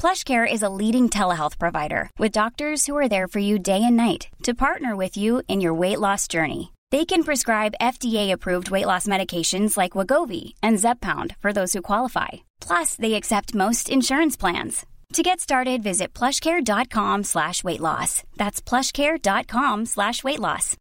PlushCare is a leading telehealth provider with doctors who are there for you day and night to partner with you in your weight loss journey. They can prescribe FDA-approved weight loss medications like Wagovi and Zepbound for those who qualify. Plus, they accept most insurance plans. To get started, visit plushcare.com slash weight loss. That's plushcare.com slash weight loss.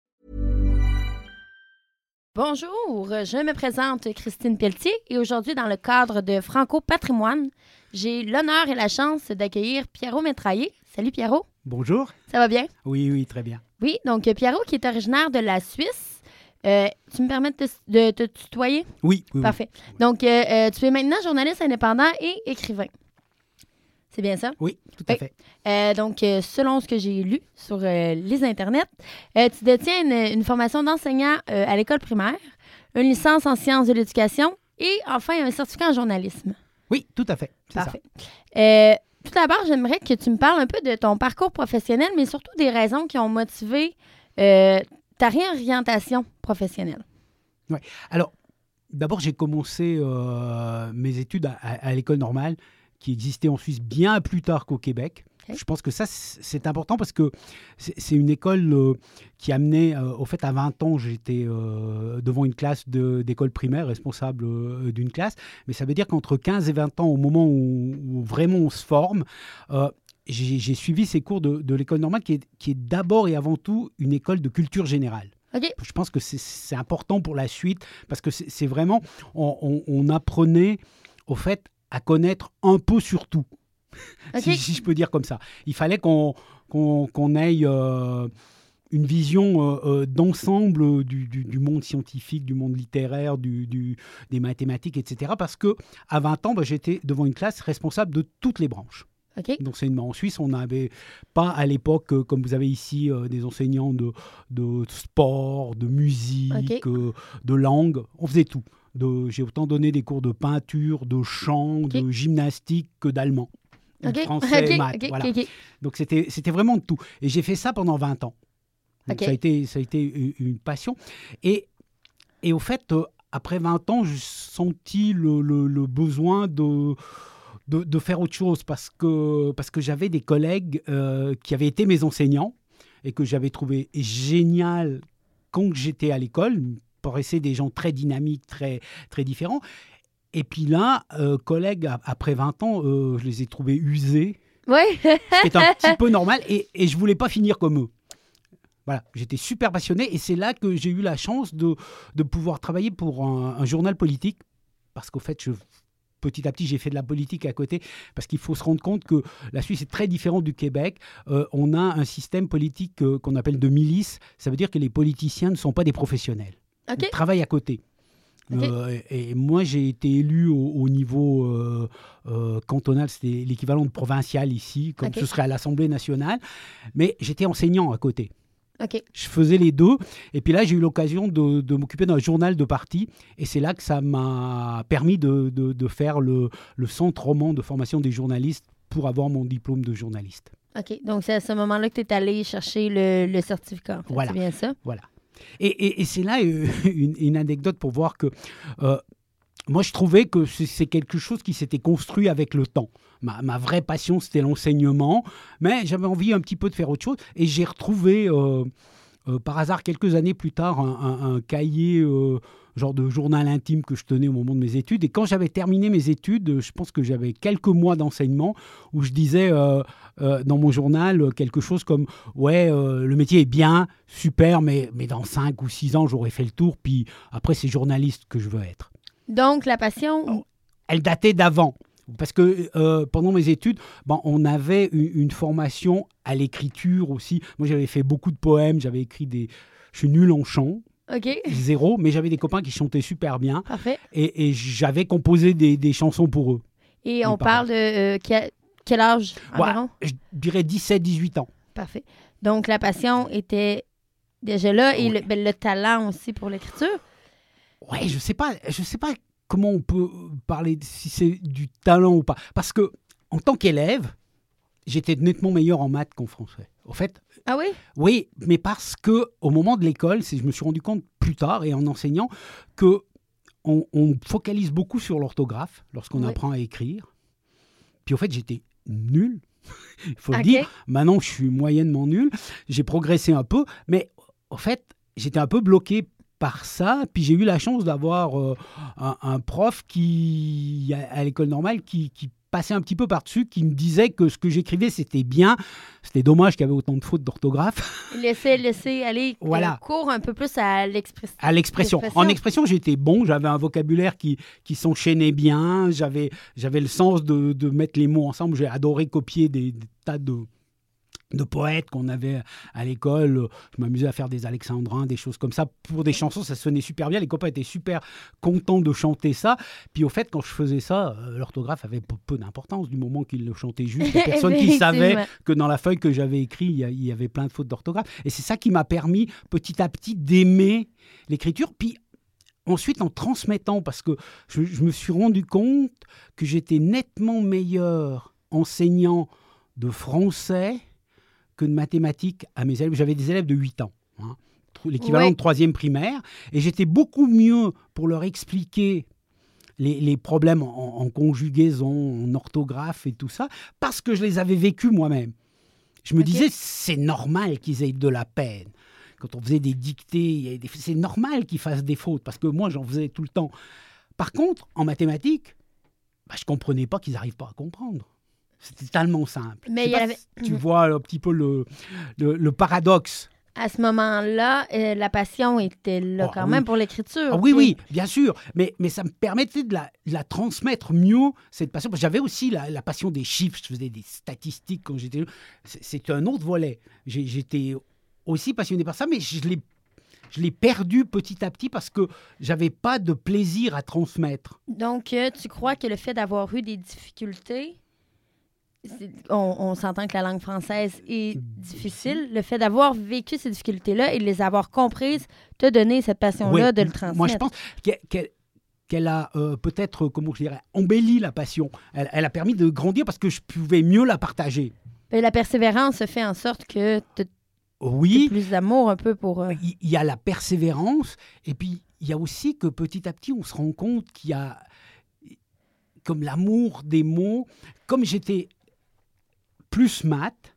Bonjour, je me présente Christine Pelletier et aujourd'hui, dans le cadre de Franco Patrimoine, j'ai l'honneur et la chance d'accueillir Pierrot Métraillé. Salut Pierrot, Bonjour. ça va bien? Oui, oui, très bien. Oui, donc euh, Pierrot qui est originaire de la Suisse. Euh, tu me permets de te, de te tutoyer? Oui, oui, oui. Parfait. Donc, euh, tu es maintenant journaliste indépendant et écrivain. C'est bien ça? Oui, tout à Oui. fait. Euh, donc, selon ce que j'ai lu sur les internets, tu détiens une, une formation d'enseignant à l'école primaire, une licence en sciences de l'éducation et enfin un certificat en journalisme. Oui, tout à fait. Ça. Euh, tout d'abord, j'aimerais que tu me parles un peu de ton parcours professionnel, mais surtout des raisons qui ont motivé euh, ta réorientation professionnelle. Alors, d'abord, j'ai commencé euh, mes études à, à- à l'école normale qui existait en Suisse bien plus tard qu'au Québec. Je pense que ça, c'est important parce que c'est une école euh, qui amenait, euh, au fait, à 20 ans, j'étais euh, devant une classe d'école primaire, responsable d'une classe. Mais ça veut dire qu'entre 15 et 20 ans, au moment où, où vraiment on se forme, j'ai suivi ces cours de, de l'école normale qui est, qui est d'abord et avant tout une école de culture générale. Je pense que c'est- important pour la suite parce que c'est c'est vraiment, on, on- on apprenait au fait à connaître un peu sur tout, Si, si je peux dire comme ça. Il fallait qu'on qu'on ait euh, une vision euh, euh, d'ensemble du, du- du monde scientifique, du monde littéraire, du, des mathématiques, etc. Parce que à 20 ans, bah, j'étais devant une classe responsable de toutes les branches OK? d'enseignement. En Suisse, on n'avait pas à l'époque, euh, comme vous avez ici, euh, des enseignants de, de sport, de musique, euh, de langue. On faisait tout. J'ai autant donné des cours de peinture, de chant, de gymnastique que d'allemand. Français, maths, voilà. Donc c'était c'était vraiment de tout. Et j'ai fait ça pendant 20 ans. Donc ça, a été, ça a été une- une passion. Et, et au fait, euh, après 20 ans, j'ai senti le, le- le besoin de, de, de faire autre chose parce que, parce que j'avais des collègues euh, qui avaient été mes enseignants et que j'avais trouvé génial quand j'étais à l'école. Paraissaient des gens très dynamiques, très, très différents. Et puis là, euh, collègues, après 20 ans, euh, je les ai trouvés usés Oui. ce qui est un petit peu normal, et, et je voulais pas finir comme eux. Voilà, j'étais super passionné, et c'est là que j'ai eu la chance de, de pouvoir travailler pour un, un journal politique, parce qu'au fait, je, petit à petit, j'ai fait de la politique à côté, parce qu'il faut se rendre compte que la Suisse est très différente du Québec. Euh, on a un système politique euh, qu'on appelle de milice, ça veut dire que les politiciens ne sont pas des professionnels. OK? Ils travaillent à côté. Et et moi, j'ai été élu au, au niveau euh, euh, cantonal, c'était l'équivalent de provincial ici, comme ce serait à l'Assemblée nationale. Mais j'étais enseignant à côté. OK. Je faisais les deux. Et puis là, j'ai eu l'occasion de, de m'occuper d'un journal de parti. Et c'est là que ça m'a permis de, de- de faire le, le centre roman de formation des journalistes pour avoir mon diplôme de journaliste. OK. Donc, c'est à ce moment-là que tu es allé chercher le, le certificat. en fait. Voilà. C'est bien ça? Voilà. Et, c'est là euh, une, anecdote pour voir que euh, moi, je trouvais que c'est quelque chose qui s'était construit avec le temps. Ma, vraie passion, c'était l'enseignement, mais j'avais envie un petit peu de faire autre chose. Et j'ai retrouvé, euh, par hasard, quelques années plus tard, un, cahier, genre de journal intime que je tenais au moment de mes études. Et quand j'avais terminé mes études, je pense que j'avais quelques mois d'enseignement où je disais euh, euh, dans mon journal euh, quelque chose comme Ouais, euh, le métier est bien, super, mais, mais dans 5 ou 6 ans, j'aurai fait le tour, puis après, c'est journaliste que je veux être. Donc, la passion. Elle datait d'avant. Parce que euh, pendant mes études, bon, on avait une, une formation à l'écriture aussi. Moi, j'avais fait beaucoup de poèmes, j'avais écrit des. Je suis nul en chant, Zéro, mais j'avais des copains qui chantaient super bien Parfait. et, et j'avais composé des, des chansons pour eux. Et on parle de euh, quel, quel âge Ouais, environ? je dirais 17-18 ans. Parfait. Donc, la passion était déjà là et le, ben, le talent aussi pour l'écriture. Ouais, je sais pas, je sais pas comment on peut parler si c'est du talent ou pas. Parce que en tant qu'élève, j'étais nettement meilleur en maths qu'en français. Au fait, Ah oui? oui, mais parce que au moment de l'école, c'est- je me suis rendu compte plus tard et en enseignant que on, on focalise beaucoup sur l'orthographe lorsqu'on Oui. apprend à écrire. Puis au fait, j'étais nul. Il faut le dire. Maintenant, je suis moyennement nul. J'ai progressé un peu, mais en fait, j'étais un peu bloqué par ça. Puis j'ai eu la chance d'avoir euh, un, un prof qui, à, à l'école normale, qui, qui passait un petit peu par-dessus, qui me disait que ce que j'écrivais, c'était bien. C'était dommage qu'il y avait autant de fautes d'orthographe. Laisser, laisser aller Voilà. court un peu plus à l'expression. À l'expression. L'expression. En expression, j'étais bon. J'avais un vocabulaire qui, qui s'enchaînait bien. J'avais, j'avais le sens de, de mettre les mots ensemble. J'ai adoré copier des, des tas de, de poètes qu'on avait à l'école. Je m'amusais à faire des alexandrins, des choses comme ça. Pour des chansons, ça sonnait super bien. Les copains étaient super contents de chanter ça. Puis au fait, quand je faisais ça, euh, l'orthographe avait peu, d'importance du moment qu'ils le chantaient juste. Il y a personne qui savait Effectivement. que dans la feuille que j'avais écrite, il y a- il y avait plein de fautes d'orthographe. Et c'est ça qui m'a permis petit à petit d'aimer l'écriture. Puis ensuite, en transmettant, parce que je, je me suis rendu compte que j'étais nettement meilleur enseignant de français que de mathématiques à mes élèves. J'avais des élèves de 8 ans, hein, l'équivalent de troisième primaire, et j'étais beaucoup mieux pour leur expliquer les, les problèmes en, en conjugaison, en orthographe et tout ça, parce que je les avais vécus moi-même. Je me disais, c'est normal qu'ils aient de la peine. Quand on faisait des dictées, c'est normal qu'ils fassent des fautes, parce que moi, j'en faisais tout le temps. Par contre, en mathématiques, bah, je comprenais pas qu'ils n'arrivent pas à comprendre. C'était tellement simple. Mais Je sais il y pas avait- si Tu vois un petit peu le, le, le paradoxe. À ce moment-là, euh, la passion était là Ah, quand oui. même pour l'écriture. Ah oui, oui, bien sûr. Mais, mais ça me permettait de la, de la transmettre mieux, cette passion. J'avais aussi la, la passion des chiffres. Je faisais des statistiques quand j'étais. C'est un autre volet. J'étais aussi passionné par ça, mais je l'ai. Je l'ai perdu petit à petit parce que j'avais pas de plaisir à transmettre. Donc, euh, tu crois que le fait d'avoir eu des difficultés, on, on s'entend que la langue française est difficile, le fait d'avoir vécu ces difficultés-là et de les avoir comprises te donné cette passion-là Oui, de le transmettre. Moi, je pense qu'elle a euh, peut-être, comment je dirais, embelli la passion. Elle, elle a permis de grandir parce que je pouvais mieux la partager. Ben, la persévérance fait en sorte que tu as Oui, plus d'amour un peu pour... euh, il il y a la persévérance, et puis il y a aussi que petit à petit, on se rend compte qu'il y a comme l'amour des mots. Comme j'étais plus maths,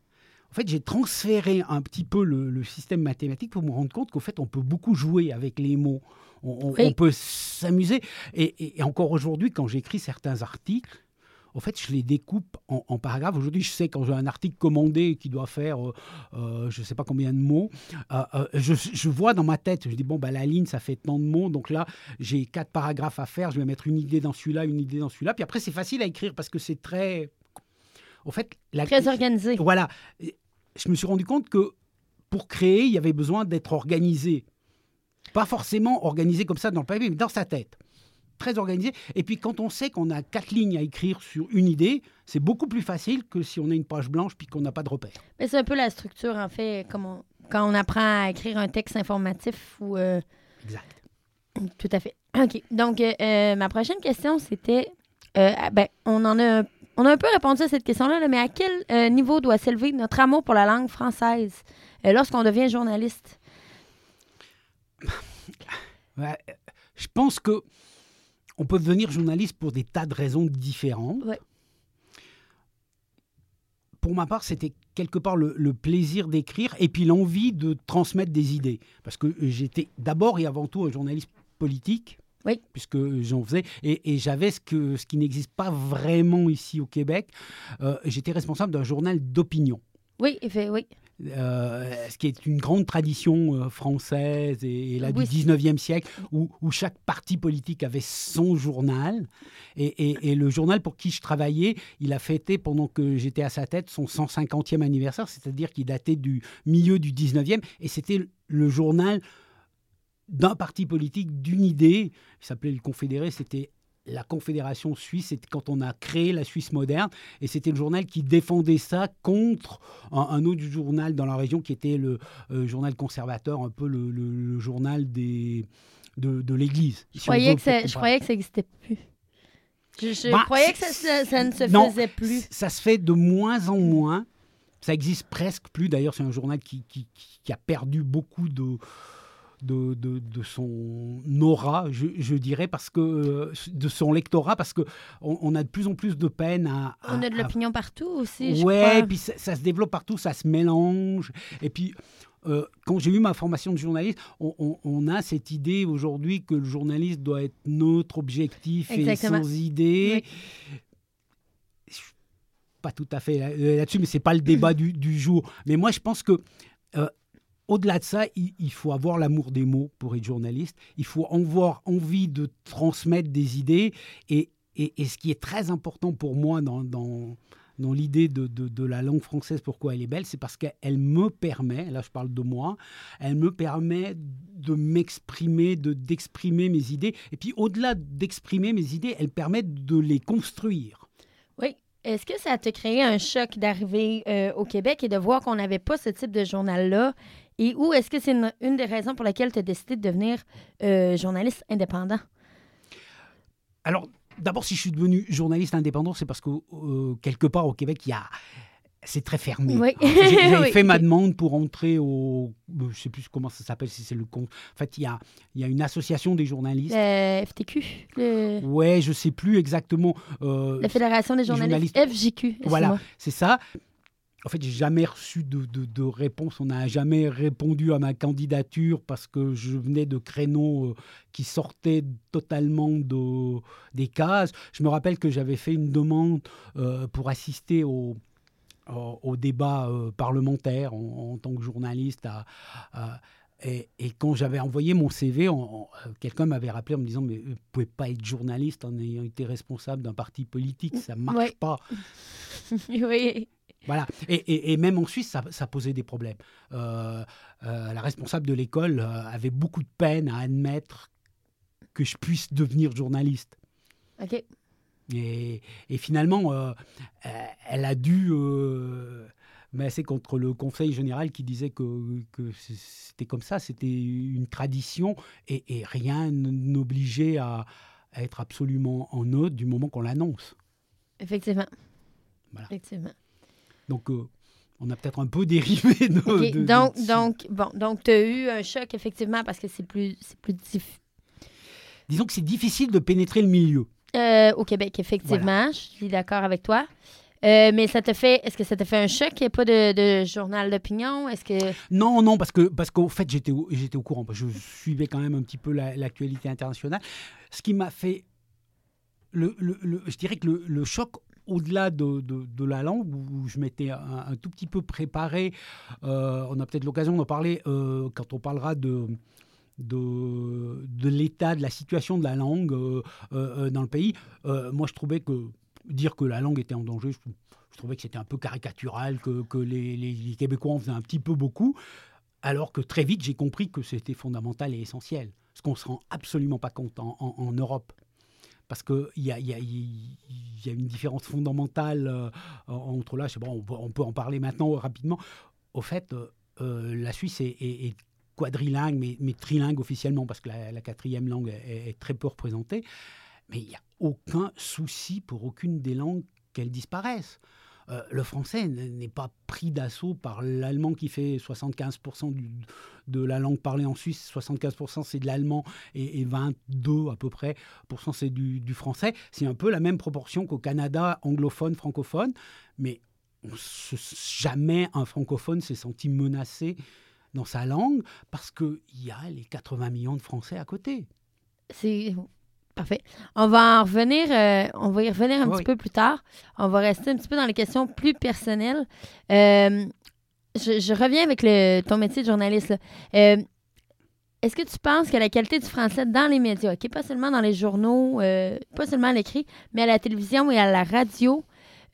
en fait, j'ai transféré un petit peu le, le système mathématique pour me rendre compte qu'au fait, on peut beaucoup jouer avec les mots. On, on- Oui. on peut s'amuser. Et, et- et encore aujourd'hui, quand j'écris certains articles, en fait, je les découpe en, en paragraphes. Aujourd'hui, je sais quand j'ai un article commandé qui doit faire, euh, euh, je ne sais pas combien de mots, euh, je, je vois dans ma tête, je dis, bon, bah, la ligne, ça fait tant de mots, donc là, j'ai quatre paragraphes à faire, je vais mettre une idée dans celui-là, une idée dans celui-là. Puis après, c'est facile à écrire parce que c'est très... En fait, la... très organisé. Voilà. Je me suis rendu compte que pour créer, il y avait besoin d'être organisé. Pas forcément organisé comme ça dans le papier, mais dans sa tête. Très organisé. Et puis quand on sait qu'on a quatre lignes à écrire sur une idée, c'est beaucoup plus facile que si on a une page blanche puis qu'on n'a pas de repère. Mais c'est un peu la structure, en fait, comme on- quand on apprend à écrire un texte informatif ou... euh, Exact. Tout à fait. OK. Donc, euh, euh, ma prochaine question, c'était... euh, ah, ben, on en a, on a un peu répondu à cette question-là, là, mais à quel euh, niveau doit s'élever notre amour pour la langue française euh, lorsqu'on devient journaliste? Ouais, je pense que on peut devenir journaliste pour des tas de raisons différentes. Ouais. Pour ma part, c'était quelque part le, le plaisir d'écrire et puis l'envie de transmettre des idées. Parce que j'étais d'abord et avant tout un journaliste politique. Oui. Puisque j'en faisais. Et, et j'avais ce, que, ce qui n'existe pas vraiment ici au Québec. Euh, j'étais responsable d'un journal d'opinion. Oui, oui. euh, ce qui est une grande tradition euh, française et, et là Oui. du 19e siècle, où, où chaque parti politique avait son journal. Et, et- et le journal pour qui je travaillais, il a fêté, pendant que j'étais à sa tête, son 150e anniversaire, c'est-à-dire qu'il datait du milieu du 19e, et c'était le journal d'un parti politique, d'une idée, il s'appelait le Confédéré, c'était la Confédération suisse, c'était quand on a créé la Suisse moderne, et c'était le journal qui défendait ça contre un, un autre journal dans la région qui était le euh, journal conservateur, un peu le, le- le journal des, de, de l'Église. Je si croyais, que ça, je comparer. croyais que ça n'existait plus. Je, je Bah, croyais que ça, c'est- ça- ça ne se Non, faisait plus. Ça se fait de moins en moins. Ça existe presque plus. D'ailleurs, c'est un journal qui- qui a perdu beaucoup de, de, de- de son aura, je, je dirais, parce que euh, de son lectorat, parce que on, on a de plus en plus de peine à. à- On a de à- l'opinion partout aussi, je ouais, et puis ça, ça se développe partout, ça se mélange. Et puis, euh, quand j'ai eu ma formation de journaliste, on, on- on a cette idée aujourd'hui que le journaliste doit être neutre, objectif Exactement. et sans idée. Je suis Pas tout à fait là- là-dessus, mais c'est pas le débat du, du jour. Mais moi, je pense que euh, au-delà de ça, il, faut avoir l'amour des mots pour être journaliste. Il faut avoir envie de transmettre des idées. Et, et- ce qui est très important pour moi dans, dans, dans l'idée de, de- la langue française, pourquoi elle est belle, c'est parce qu'elle me permet, là je parle de moi, elle me permet de m'exprimer, de, d'exprimer mes idées. Et puis au-delà d'exprimer mes idées, elle permet de les construire. Oui. Est-ce que ça t'a créé un choc d'arriver euh, au Québec et de voir qu'on n'avait pas ce type de journal-là? Et où est-ce que c'est une, une des raisons pour lesquelles tu as décidé de devenir euh, journaliste indépendant? Alors, d'abord, si je suis devenu journaliste indépendant, c'est parce que euh, quelque part au Québec, il y a. C'est très fermé. Oui. J'ai- J'avais Oui. fait ma demande pour entrer au. euh, Je sais plus comment ça s'appelle, si c'est le. con- En fait, il y a, y a une association des journalistes. Le FTQ, le- Ouais, je sais plus exactement. euh, la Fédération des journalistes, journalistes- FJQ. Voilà, c'est ça. En fait, j'ai jamais reçu de, de- de réponse. On n'a jamais répondu à ma candidature parce que je venais de créneaux euh, qui sortaient totalement de- des cases. Je me rappelle que j'avais fait une demande euh, pour assister au, au, au débat euh, parlementaire en, en tant que journaliste. à- à- et, et quand j'avais envoyé mon CV, quelqu'un m'avait rappelé en me disant Mais vous ne pouvez pas être journaliste en ayant été responsable d'un parti politique, ça ne marche Ouais. pas. oui. Voilà. Et, et- et même en Suisse, ça, ça posait des problèmes. Euh, euh, la responsable de l'école euh, avait beaucoup de peine à admettre que je puisse devenir journaliste. OK. Et, et finalement, euh, elle a dû euh, masser contre le Conseil général qui disait que, que c'était comme ça, c'était une tradition et, rien n'obligeait à, à être absolument en neutre du moment qu'on l'annonce. Effectivement. Voilà. Effectivement. Donc, euh, on a peut-être un peu dérivé de. Donc, de- donc, bon, donc, tu as eu un choc, effectivement, parce que c'est plus, c'est plus difficile. Disons que c'est difficile de pénétrer le milieu. Euh, au Québec, effectivement. Je suis d'accord avec toi. Euh, mais ça te fait, est-ce que ça te fait un choc qu'il n'y ait pas de, de journal d'opinion? Est-ce que. Non, non, parce que parce qu'en fait j'étais au, j'étais au courant, je suivais quand même un petit peu la- l'actualité internationale. Ce qui m'a fait, le, le- le- je dirais que le, le choc au-delà de, de- la langue, où je m'étais un, tout petit peu préparé, euh, on a peut-être l'occasion d'en parler euh, quand on parlera de de, de l'état, de la situation de la langue euh, dans le pays. Moi, je trouvais que dire que la langue était en danger, je, trouvais que c'était un peu caricatural, que, que les, les- Québécois en faisaient un petit peu beaucoup, alors que très vite, j'ai compris que c'était fondamental et essentiel, ce qu'on ne se rend absolument pas compte en- en Europe. Parce qu'il y a, une différence fondamentale euh, entre là, je sais on, peut, en parler maintenant rapidement. Au fait, euh, euh, la Suisse est, est- quadrilingue, mais, trilingue officiellement, parce que la, la quatrième langue est, est très peu représentée. Mais il n'y a aucun souci pour aucune des langues qu'elles disparaissent. Euh, le français n'est pas pris d'assaut par l'allemand qui fait 75% du- de la langue parlée en Suisse, 75% c'est de l'allemand et, et 22 à peu près c'est du, du français. C'est un peu la même proportion qu'au Canada anglophone, francophone, mais jamais un francophone s'est senti menacé dans sa langue parce qu'il y a les 80 millions de Français à côté. C'est parfait. On va en revenir, euh, on va y revenir un Oui. petit peu plus tard. On va rester un petit peu dans les questions plus personnelles. Euh, je, je reviens avec le, ton métier de journaliste. Euh, Est-ce que tu penses que la qualité du français dans les médias, OK, pas seulement dans les journaux, pas seulement à l'écrit, mais à la télévision et à la radio,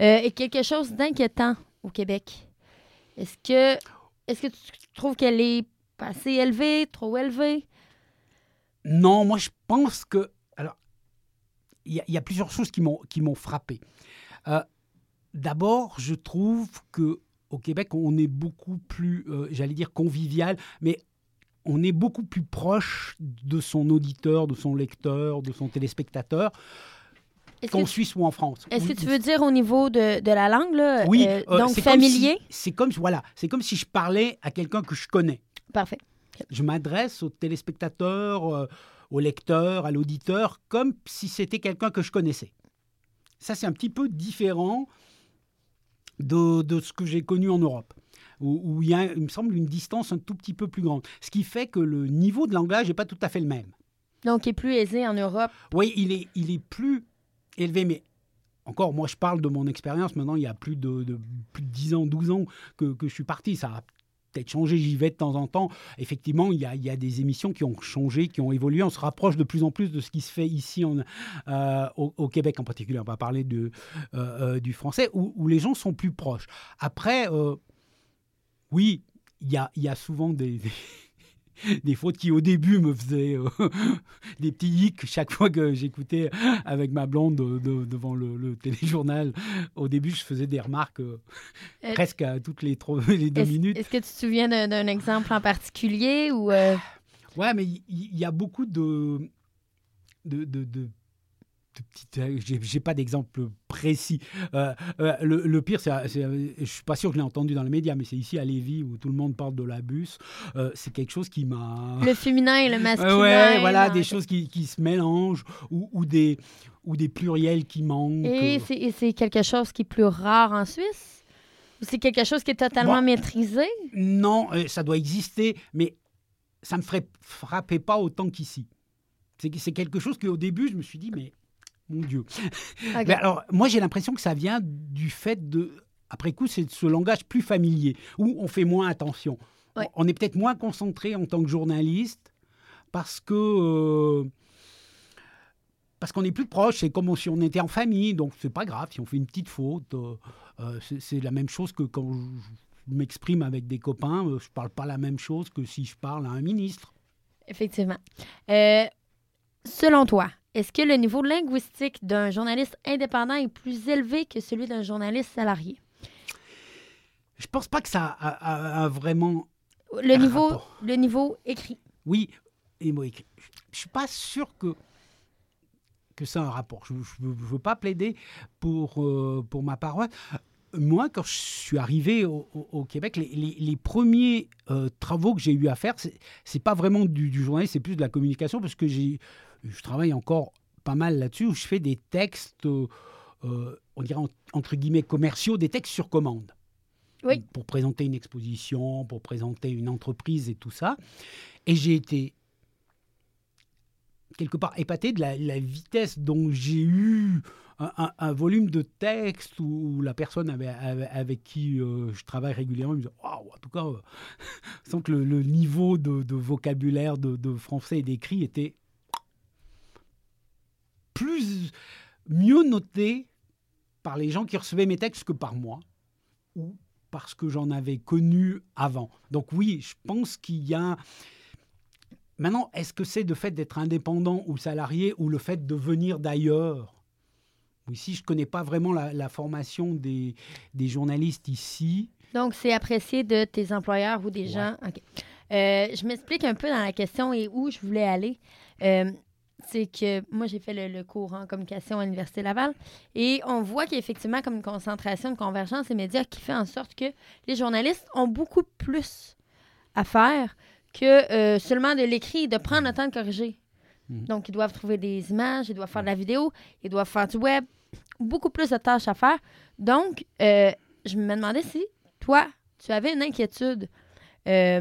est quelque chose d'inquiétant au Québec? Est-ce que, est-ce que tu trouves qu'elle est pas assez élevée, trop élevée? Non, moi je pense que. Y, y a plusieurs choses qui m'ont qui m'ont frappé. Euh, D'abord, je trouve que au Québec, on est beaucoup plus, euh, j'allais dire convivial, mais on est beaucoup plus proche de son auditeur, de son lecteur, de son téléspectateur qu'en que, Suisse ou en France. est-ce que tu veux dire au niveau de, de la langue, là? Oui, euh, euh, donc si- familier? C'est comme, voilà, c'est comme si je parlais à quelqu'un que je connais. Parfait. Je m'adresse au téléspectateur, euh, au lecteur, à l'auditeur, comme si c'était quelqu'un que je connaissais. Ça, c'est un petit peu différent de, de ce que j'ai connu en Europe, où, où il y a, il me semble, une distance un tout petit peu plus grande. Ce qui fait que le niveau de langage n'est pas tout à fait le même. Donc, il est plus aisé en Europe. Oui, il est, il est plus élevé, mais encore, moi, je parle de mon expérience. Maintenant, il y a plus de, de- plus de 10 ans, 12 ans que, que je suis parti. Ça a peut-être changé, j'y vais de temps en temps. Effectivement, il y, a, il y a des émissions qui ont changé, qui ont évolué. On se rapproche de plus en plus de ce qui se fait ici euh, au, Québec en particulier. On va parler de, euh, euh, du français, où, les gens sont plus proches. Après, oui, il y a, il y a souvent des- des fautes qui au début me faisaient euh, des petits hicks chaque fois que j'écoutais avec ma blonde de- devant le, le téléjournal. Au début, je faisais des remarques euh, Euh, presque à toutes les, trois- les deux Est-ce minutes. est-ce que tu te souviens d'un exemple en particulier ou Ouais, mais il y, a beaucoup de. de, de, de- euh, J'ai j'ai pas d'exemple précis. Euh, euh, le, le pire, c'est. c'est- Je suis pas sûr que je l'ai entendu dans les médias, mais c'est ici à Lévis où tout le monde parle de la bus. Euh, c'est quelque chose qui m'a. le féminin et le masculin? ouais, voilà, des choses qui, qui se mélangent ou, ou des, ou des pluriels qui manquent. Et c'est et c'est quelque chose qui est plus rare en Suisse? Ou c'est quelque chose qui est totalement Bon. maîtrisé? Non, euh, ça doit exister, mais ça me ferait frapper pas autant qu'ici. C'est c'est quelque chose qu'au début, je me suis dit, mais mon Dieu. Ok. Mais alors, moi, j'ai l'impression que ça vient du fait de, après coup, c'est de ce langage plus familier, où on fait moins attention. Ouais. On est peut-être moins concentré en tant que journaliste, parce que... euh, parce qu'on est plus proche, c'est comme si on était en famille, donc c'est pas grave si on fait une petite faute. euh, euh, c'est- la même chose que quand je, m'exprime avec des copains, je parle pas la même chose que si je parle à un ministre. Effectivement. Euh, selon toi, est-ce que le niveau linguistique d'un journaliste indépendant est plus élevé que celui d'un journaliste salarié? Je pense pas que ça a, a- a vraiment Le Un niveau, rapport. le niveau écrit. Oui, et moi, écrit. Je ne suis pas sûr que, que ça a un rapport. Je ne veux, pas plaider pour, euh, pour ma paroisse. Moi, quand je suis arrivé au, au- au Québec, les, les- les premiers euh, travaux que j'ai eu à faire, c'est n'est pas vraiment du, du journalisme, c'est plus de la communication, parce que j'ai- je travaille encore pas mal là-dessus, où je fais des textes, euh, euh, on dirait en- entre guillemets commerciaux, des textes sur commande Oui. pour présenter une exposition, pour présenter une entreprise et tout ça. Et j'ai été quelque part épaté de la, la vitesse dont j'ai eu un, un- un volume de texte où la personne avec, avec, avec qui euh, je travaille régulièrement me dit Waouh, en tout cas, euh, sans que le, le niveau de, de vocabulaire de, de français et d'écrit était plus mieux noté par les gens qui recevaient mes textes que par moi ou parce que j'en avais connu avant. Donc oui, je pense qu'il y a... Maintenant, est-ce que c'est le fait d'être indépendant ou salarié ou le fait de venir d'ailleurs? Ici, je ne connais pas vraiment la, la formation des, des journalistes ici. Donc, c'est apprécié de tes employeurs ou des Ouais. gens? OK. Euh, je m'explique un peu dans la question et où je voulais aller. Euh, c'est que moi, j'ai fait le, le cours en communication à l'Université Laval et on voit qu'il y a effectivement comme une concentration, une convergence des médias qui fait en sorte que les journalistes ont beaucoup plus à faire que euh, seulement de l'écrit et de prendre le temps de corriger. Mhm. Donc, ils doivent trouver des images, ils doivent faire de la vidéo, ils doivent faire du web, beaucoup plus de tâches à faire. Donc, euh, je me demandais si toi, tu avais une inquiétude euh,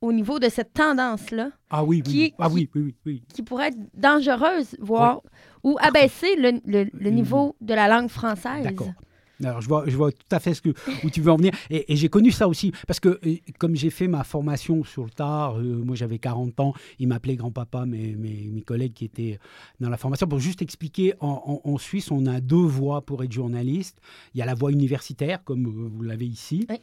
au niveau de cette tendance-là Ah oui, oui, Qui- oui. Ah qui- oui, oui, oui, oui. qui pourrait être dangereuse, voire ou abaisser le, le- le Mm. niveau de la langue française. D'accord. Alors, je vois, je vois tout à fait ce que, où tu veux en venir. Et, et j'ai connu ça aussi. Parce que, comme j'ai fait ma formation sur le tard, euh, moi j'avais 40 ans, ils m'appelaient grand-papa, mes, mes, mes collègues qui étaient dans la formation. Pour juste expliquer, en, en- en Suisse, on a deux voies pour être journaliste. Il y a la voie universitaire, comme euh, vous l'avez ici. Oui.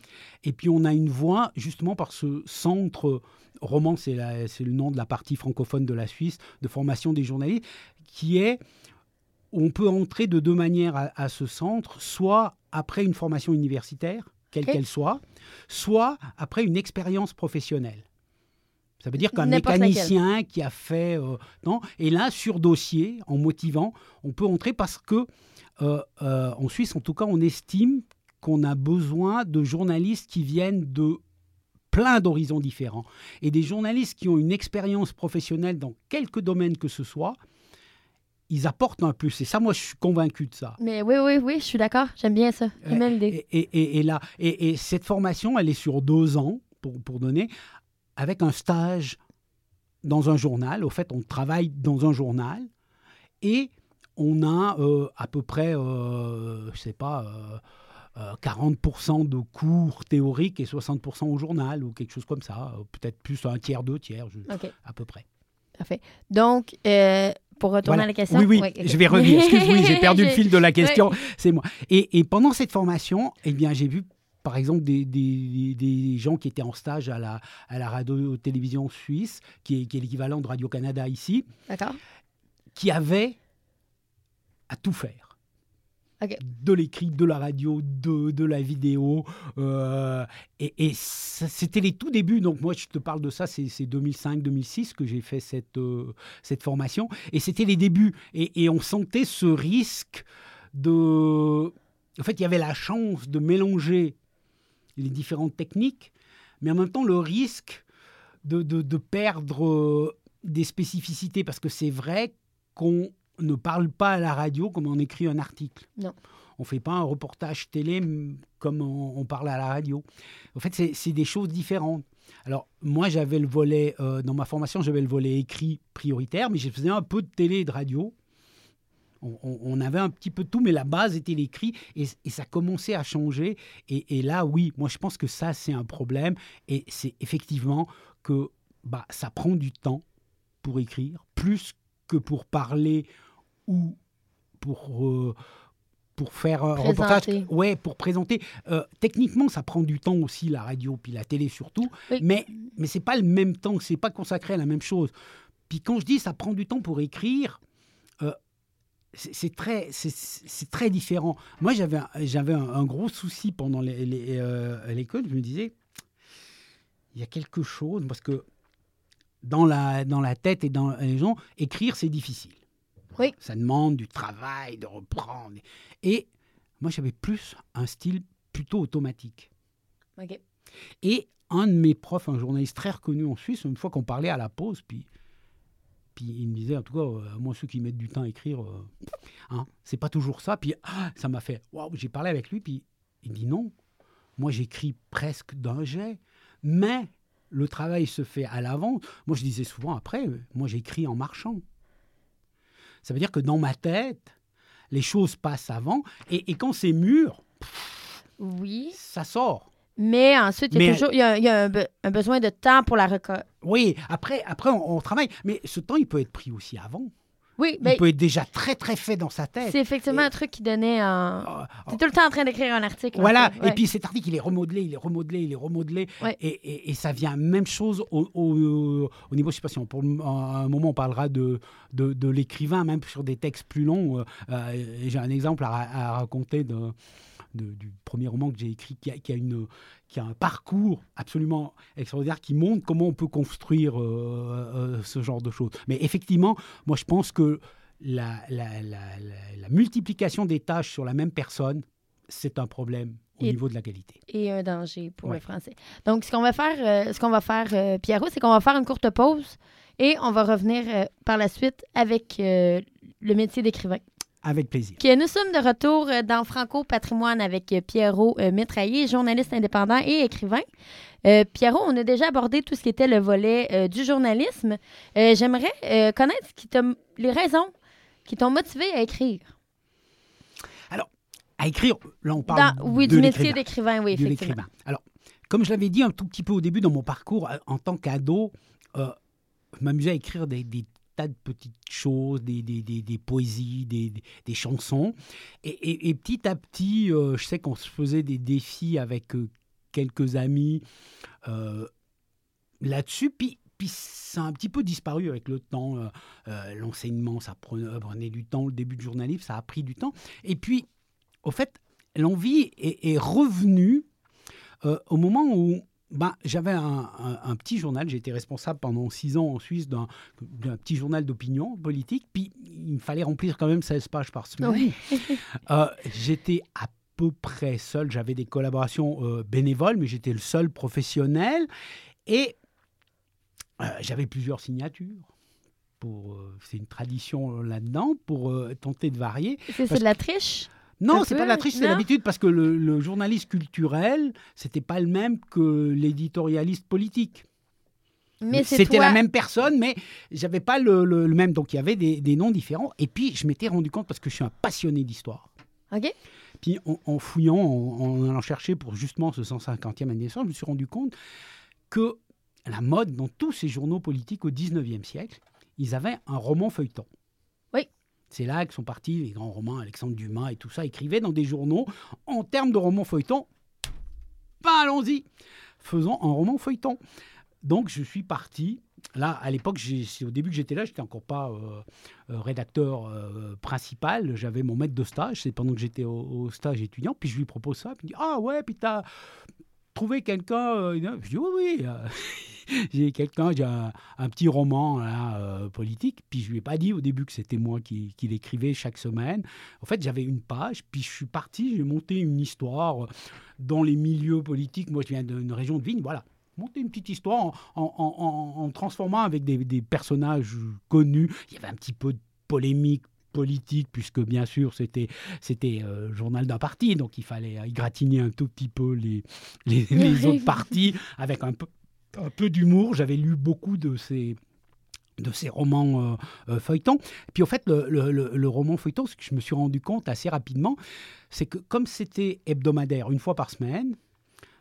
Et puis, on a une voie, justement, par ce centre, Roman, c'est le nom de la partie francophone de la Suisse, de formation des journalistes, qui est on peut entrer de deux manières à, à ce centre, soit après une formation universitaire, quelle qu'elle soit, soit après une expérience professionnelle. Ça veut dire qu'un mécanicien qui a fait... euh, non, et là, sur dossier, en motivant, on peut entrer parce que, euh, euh, en Suisse, en tout cas, on estime qu'on a besoin de journalistes qui viennent de plein d'horizons différents. Et des journalistes qui ont une expérience professionnelle dans quelque domaine que ce soit, ils apportent un plus. Et ça, moi, je suis convaincu de ça. Mais oui, oui, oui, je suis d'accord. J'aime bien ça. L'idée. Et, et- et- et là, et, et cette formation, elle est sur deux ans, pour, pour donner, avec un stage dans un journal. Au fait, on travaille dans un journal et on a euh, à peu près, euh, je sais pas, euh, euh, 40% de cours théoriques et 60% au journal ou quelque chose comme ça. Euh, Peut-être plus un tiers, deux tiers, je- OK, à peu près. parfait. Donc, euh, pour retourner Voilà. à la question. Oui, oui, ok. je vais revenir. Excuse-moi, j'ai perdu le fil de la question. C'est moi. Et, et pendant cette formation, eh bien, j'ai vu, par exemple, des, des- des gens qui étaient en stage à la, à la radio-télévision suisse, qui est, qui est l'équivalent de Radio-Canada ici, qui avaient à tout faire. De l'écrit, de la radio, de, de la vidéo. euh, et c'était les tout débuts. Donc, moi, je te parle de ça, c'est c'est 2005-2006 que j'ai fait cette, euh, cette formation. Et c'était les débuts. Et, on sentait ce risque de. En fait, il y avait la chance de mélanger les différentes techniques, mais en même temps, le risque de, de- de perdre euh, des spécificités. Parce que c'est vrai qu'on ne parle pas à la radio comme on écrit un article. Non. On ne fait pas un reportage télé mm, comme on, on parle à la radio. En fait, c'est- c'est des choses différentes. Alors, moi, j'avais le volet, euh, dans ma formation, j'avais le volet écrit prioritaire, mais je faisais un peu de télé et de radio. On, on- on avait un petit peu de tout, mais la base était l'écrit et, et ça commençait à changer. Et, et là, oui, moi, je pense que ça, c'est un problème. Et c'est effectivement que bah, ça prend du temps pour écrire, plus que pour parler ou pour, euh, pour faire un reportage. Ouais, pour présenter. Euh, techniquement, ça prend du temps aussi, la radio, puis la télé surtout. Oui. Mais, mais c'est pas le même temps, c'est pas consacré à la même chose. Puis quand je dis ça prend du temps pour écrire, euh, c'est très, c'est- très différent. Moi, j'avais un- j'avais un, un gros souci pendant les- les, euh, à l'école. Je me disais, il y a quelque chose, parce que dans la, dans la tête et dans les gens, écrire, c'est difficile. Oui. Ça demande du travail, de reprendre. Et moi, j'avais plus un style plutôt automatique. OK. Et un de mes profs, un journaliste très reconnu en Suisse, une fois qu'on parlait à la pause, puis, puis il me disait, en tout cas, euh, moi, ceux qui mettent du temps à écrire, euh, hein, c'est pas toujours ça. Puis ah, ça m'a fait, waouh, j'ai parlé avec lui, puis il dit non, moi, j'écris presque d'un jet, mais le travail se fait à l'avant. Moi, je disais souvent après, euh, moi, j'écris en marchant. Ça veut dire que dans ma tête, les choses passent avant, et, et quand c'est mûr, Oui. ça sort. Mais ensuite, il y a Mais- toujours il y a, il y a un, be- un besoin de temps pour la reco... Oui, après, après on, on travaille. Mais ce temps, il peut être pris aussi avant. Oui, Il mais peut être déjà très, très fait dans sa tête. c'est effectivement Et- un truc qui donnait un... Ah, ah, T'es tout le temps en train d'écrire un article. en Voilà, fait, ouais. et puis cet article, il est remodelé, il est remodelé, il est remodelé. Ouais. Et, et- et ça vient même chose au, au- au niveau, je sais pas si on, pour un moment on parlera de, de, de l'écrivain, même sur des textes plus longs. Euh, euh, J'ai un exemple à raconter de, de- du premier roman que j'ai écrit qui a, qui a une, qui a un parcours absolument extraordinaire qui montre comment on peut construire euh, euh, ce genre de choses. Mais effectivement, moi je pense que la, la- la- la- multiplication des tâches sur la même personne, c'est un problème au Et- niveau de la qualité. et un danger pour Ouais. le français. Donc, ce qu'on va faire, euh, ce qu'on va faire, euh, Pierrot, c'est qu'on va faire une courte pause et on va revenir euh, par la suite avec le métier d'écrivain. Avec plaisir. Nous sommes de retour euh, dans Franco Patrimoine avec euh, Pierrot euh, Métraillé, journaliste indépendant et écrivain. Euh, Pierrot, on a déjà abordé tout ce qui était le volet euh, du journalisme. Euh, J'aimerais connaître qui les raisons qui t'ont motivé à écrire. à écrire. Là, on parle Dans- oui, de du métier d'écrivain, oui, effectivement. Alors, comme je l'avais dit un tout petit peu au début dans mon parcours, en tant qu'ado, je m'amusais à écrire des, des tas de petites choses, des, des, des- des poésies, des, chansons. Et, et- et petit à petit, euh, je sais qu'on se faisait des défis avec euh, quelques amis euh, là-dessus. Puis, puis ça a un petit peu disparu avec le temps. L'enseignement, ça prenait, du temps. Le début du journalisme, ça a pris du temps. Et puis, au fait, l'envie est, est revenue au moment où ben, j'avais un, un- un petit journal. J'ai été responsable pendant six ans en Suisse d'un petit journal d'opinion politique. Puis, il me fallait remplir quand même 16 pages par semaine. Oui. Euh, j'étais à peu près seul. J'avais des collaborations euh, bénévoles, mais j'étais le seul professionnel. Et euh, j'avais plusieurs signatures. C'est une tradition là-dedans pour euh, tenter de varier. C'est de la triche? Non, c'est pas de la triche, c'est l'habitude parce que le, le journaliste culturel, c'était pas le même que l'éditorialiste politique. Mais C'était la même personne, mais j'avais pas le, le- le même. Donc il y avait des, des noms différents. Et puis je m'étais rendu compte parce que je suis un passionné d'histoire. OK. Puis en, en fouillant, en, en allant chercher pour justement ce 150e anniversaire, je me suis rendu compte que la mode dans tous ces journaux politiques au 19e siècle, ils avaient un roman feuilleton. C'est là que sont partis les grands romans, Alexandre Dumas et tout ça, écrivaient dans des journaux en termes de roman feuilleton. Ben allons-y, faisons un roman feuilleton. Donc je suis parti. Là, à l'époque, c'est au début que j'étais là, j'étais encore pas euh, euh, rédacteur euh, principal. J'avais mon maître de stage, c'est pendant que j'étais au, au stage étudiant. Puis je lui propose ça. Puis il dit Ah ouais, puis t'as trouvé quelqu'un euh, Je dis Oui, oui. Euh, j'ai quelqu'un, j'ai un, un petit roman là, euh, politique. Puis je lui ai pas dit au début que c'était moi qui, qui l'écrivais chaque semaine. En fait, j'avais une page. Puis je suis parti, j'ai monté une histoire euh, dans les milieux politiques. Moi, je viens d'une région de Vigne. Voilà monter une petite histoire en, en- en- en transformant avec des, des personnages connus. Il y avait un petit peu de polémique politique, puisque bien sûr c'était c'était euh, le journal d'un parti, donc il fallait égratigner un tout petit peu les, les, les autres partis avec un peu, un peu d'humour. J'avais lu beaucoup de ces de ces romans euh, euh, feuilletons. Puis au fait, le, le- le- roman feuilleton, ce que je me suis rendu compte assez rapidement, c'est que comme c'était hebdomadaire, une fois par semaine,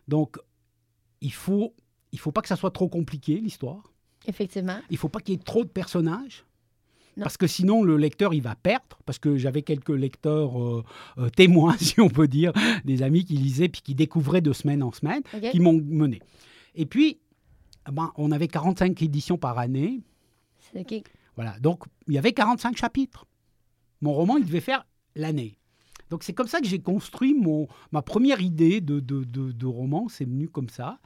donc il faut il faut pas que ça soit trop compliqué l'histoire. Effectivement. Il faut pas qu'il y ait trop de personnages. Non. Parce que sinon, le lecteur, il va perdre. Parce que j'avais quelques lecteurs euh, euh, témoins, si on peut dire, des amis qui lisaient puis qui découvraient de semaine en semaine, qui m'ont mené. Et puis, ben, on avait 45 éditions par année. C'est OK. Voilà. Donc, il y avait 45 chapitres. Mon roman, il devait faire l'année. Donc, c'est comme ça que j'ai construit mon, ma première idée de, de, de- de roman. C'est venu comme ça.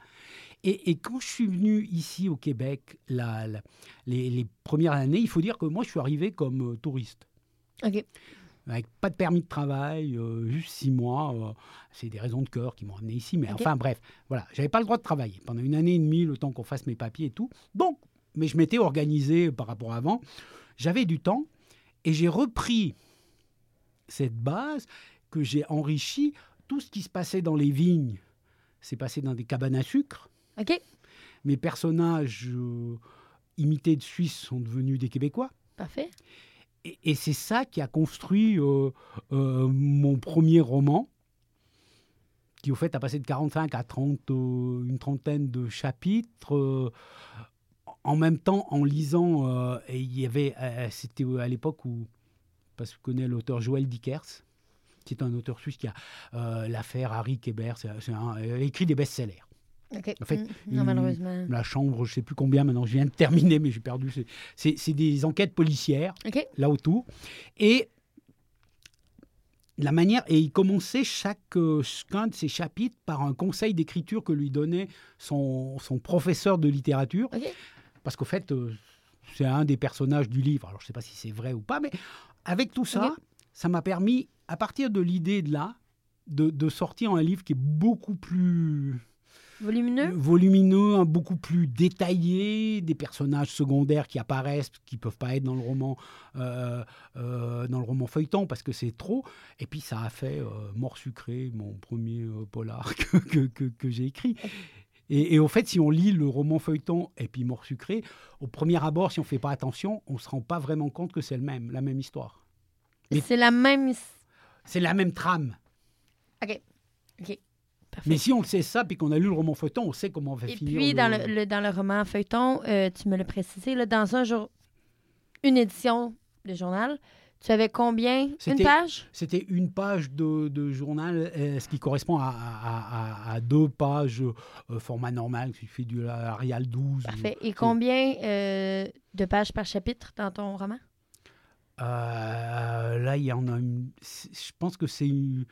Et, et quand je suis venu ici au Québec, la- la- les, les premières années, il faut dire que moi, je suis arrivé comme euh, touriste. OK. Avec pas de permis de travail, euh, juste six mois. euh, c'est des raisons de cœur qui m'ont amené ici. Mais enfin, bref, voilà. J'avais pas le droit de travailler pendant une année et demie, le temps qu'on fasse mes papiers et tout. Donc, mais je m'étais organisé par rapport à avant. J'avais du temps et j'ai repris cette base que j'ai enrichi. Tout ce qui se passait dans les vignes s'est passé dans des cabanes à sucre. OK. Mes personnages euh, imités de Suisse sont devenus des Québécois. Parfait. Et, c'est ça qui a construit euh, euh, mon premier roman, qui au fait a passé de 45 à 30, euh, une trentaine de chapitres. en même temps, en lisant, il y avait, c'était à l'époque où, parce que je connais l'auteur Joël Dickers, c'est un auteur suisse qui a l'affaire Harry Kéber, écrit des best-sellers. En fait, Mm. Non, malheureusement. La chambre, je sais plus combien maintenant, je viens de terminer, mais j'ai perdu. C'est, des enquêtes policières là autour. Et la manière, et il commençait chaque, euh, chacun de ces chapitres par un conseil d'écriture que lui donnait son, son professeur de littérature, parce qu'au fait, euh, c'est un des personnages du livre. Alors je ne sais pas si c'est vrai ou pas, mais avec tout ça, ça m'a permis, à partir de l'idée de là, de, de sortir un livre qui est beaucoup plus Volumineux? volumineux, un beaucoup plus détaillé, des personnages secondaires qui apparaissent, qui peuvent pas être dans le roman, euh, euh, dans le roman feuilleton parce que c'est trop. Et puis ça a fait euh, Mort sucré, mon premier euh, polar que, que, que- que j'ai écrit. Et, et au fait, si on lit le roman feuilleton et puis Mort sucré, au premier abord, si on fait pas attention, on se rend pas vraiment compte que c'est le même, la même histoire. Mais- C'est la même... C'est la même trame. OK. OK. Parfait. Mais si on sait ça, puis qu'on a lu le roman feuilleton, on sait comment on va Et finir. puis, dans le, le- dans le roman feuilleton, euh, tu me l'as précisé, là, dans un jour, une édition de journal, tu avais combien? Une page? C'était une page de, de journal, euh, ce qui correspond à, à- à- à deux pages euh, format normal, qui fait du Arial 12. Parfait. Et combien de pages par chapitre dans ton roman? Là, il y en a une- Je pense que c'est. une-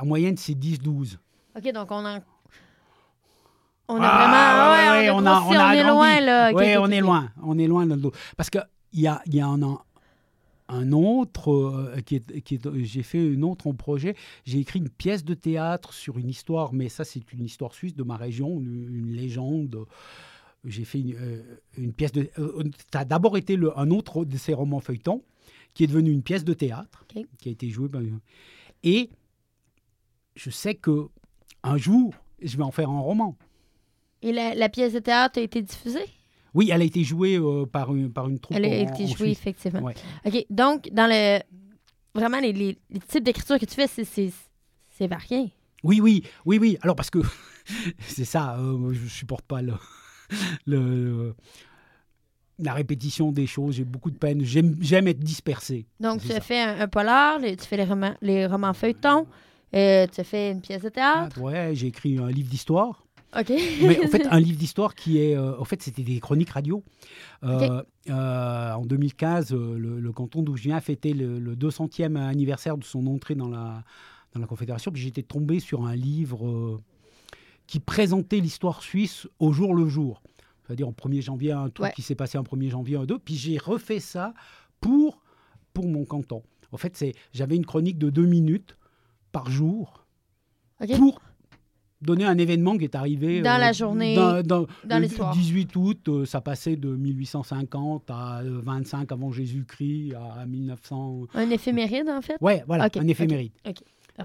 En moyenne, c'est 10-12. OK, donc on en... On a Ah, vraiment... ouais, ouais, on, a grossi, on a on est loin, là. Oui, on est loin. On est loin. le- Parce qu'il y a, y en a un autre euh, qui est, qui est- j'ai fait une autre en projet. J'ai écrit une pièce de théâtre sur une histoire, mais ça c'est une histoire suisse de ma région, une, une légende. J'ai fait une, euh, une pièce de. euh, ça a d'abord été le- un autre de ces romans feuilletons qui est devenu une pièce de théâtre qui a été jouée. par- Et je sais que un jour je vais en faire un roman. Et la, la pièce de théâtre a été diffusée? Oui, elle a été jouée euh, par, une, par une troupe. Elle a été en jouée, effectivement. Ouais. OK, donc, dans le... Vraiment, les, les- les types d'écriture que tu fais, c'est- varié. Oui, oui, oui, oui. Alors parce que c'est ça, euh, je supporte pas le, le- la répétition des choses. J'ai beaucoup de peine. J'aime, être dispersé. Donc, tu as ça. fait un, un polar, les- tu fais les romans, les romans feuilletons, euh, tu as fait une pièce de Ah, théâtre. ouais, j'ai écrit un livre d'histoire. OK. Mais en fait, un livre d'histoire qui est. euh, en fait, c'était des chroniques radio. Euh, euh, en 2015, euh, le, le canton d'où je viens a fêté le, le 200e anniversaire de son entrée dans la, dans la Confédération. Puis j'étais tombé sur un livre qui présentait l'histoire suisse au jour le jour. C'est-à-dire en 1er janvier, un truc Ouais. qui s'est passé en 1er janvier, un 2. Puis j'ai refait ça pour, pour mon canton. En fait, j'avais une chronique de deux minutes par jour pour donner un événement qui est arrivé Dans euh, la journée, dans, dans- dans le l'histoire. 18 août, euh, ça passait de 1850 à euh, 25 avant Jésus-Christ à 1900. Un éphéméride, en fait? Ouais, voilà, un éphéméride.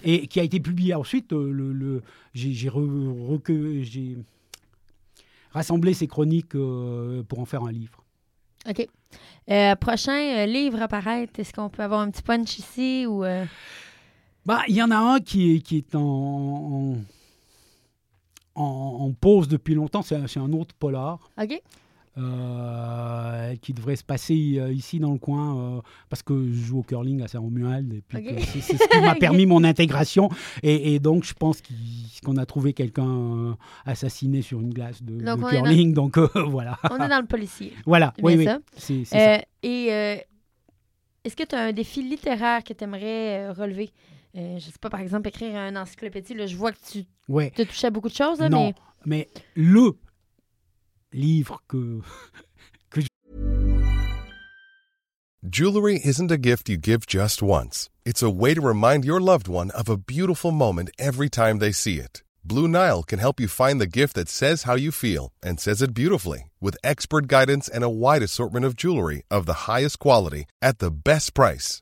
Et qui a été publié ensuite. euh, le, le- j'ai, re- rassemblé ces chroniques euh, pour en faire un livre. OK. Euh, prochain euh, livre à paraître, est-ce qu'on peut avoir un petit punch ici ou... Bah, il y en a un qui est, qui est en, en, pause depuis longtemps. C'est un, autre polar. OK. euh, qui devrait se passer euh, ici dans le coin euh, parce que je joue au curling à Saint-Romuald et puis c'est ce qui m'a permis mon intégration et, et donc je pense qu'on a trouvé quelqu'un assassiné sur une glace de, Donc, de dans- curling donc euh, voilà On est dans le policier. voilà oui ça. et est-ce que tu as un défi littéraire que tu aimerais relever? Euh, je sais pas, par exemple, écrire une encyclopédie. Là, je vois que tu ouais te touches à beaucoup de choses, là, non mais mais le livre que Jewelry isn't a gift you give just once. It's a way to remind your loved one of a beautiful moment every time they see it. Blue Nile can help you find the gift that says how you feel and says it beautifully with expert guidance and a wide assortment of jewelry of the highest quality at the best price.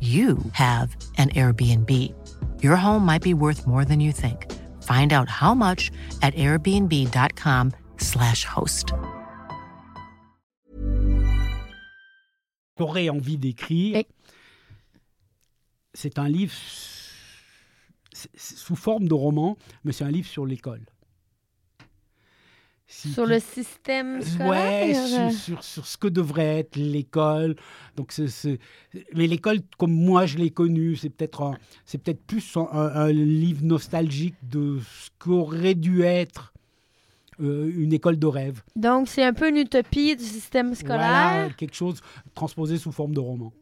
you have an Airbnb. Your home might be worth more than you think. Find out how much at airbnb.com/slash host. j'aurais envie d'écrire Et- c'est un livre sous forme de roman mais c'est un livre sur l'école Si sur le système Ouais, scolaire. sur, euh, sur- sur ce que devrait être l'école. Donc, c'est- c'est- mais l'école, comme moi je l'ai connue, c'est peut-être c'est peut-être plus un, livre nostalgique de ce qu'aurait dû être euh, une école de rêve. Donc, c'est un peu une utopie du système Voilà, scolaire. quelque chose transposé sous forme de roman.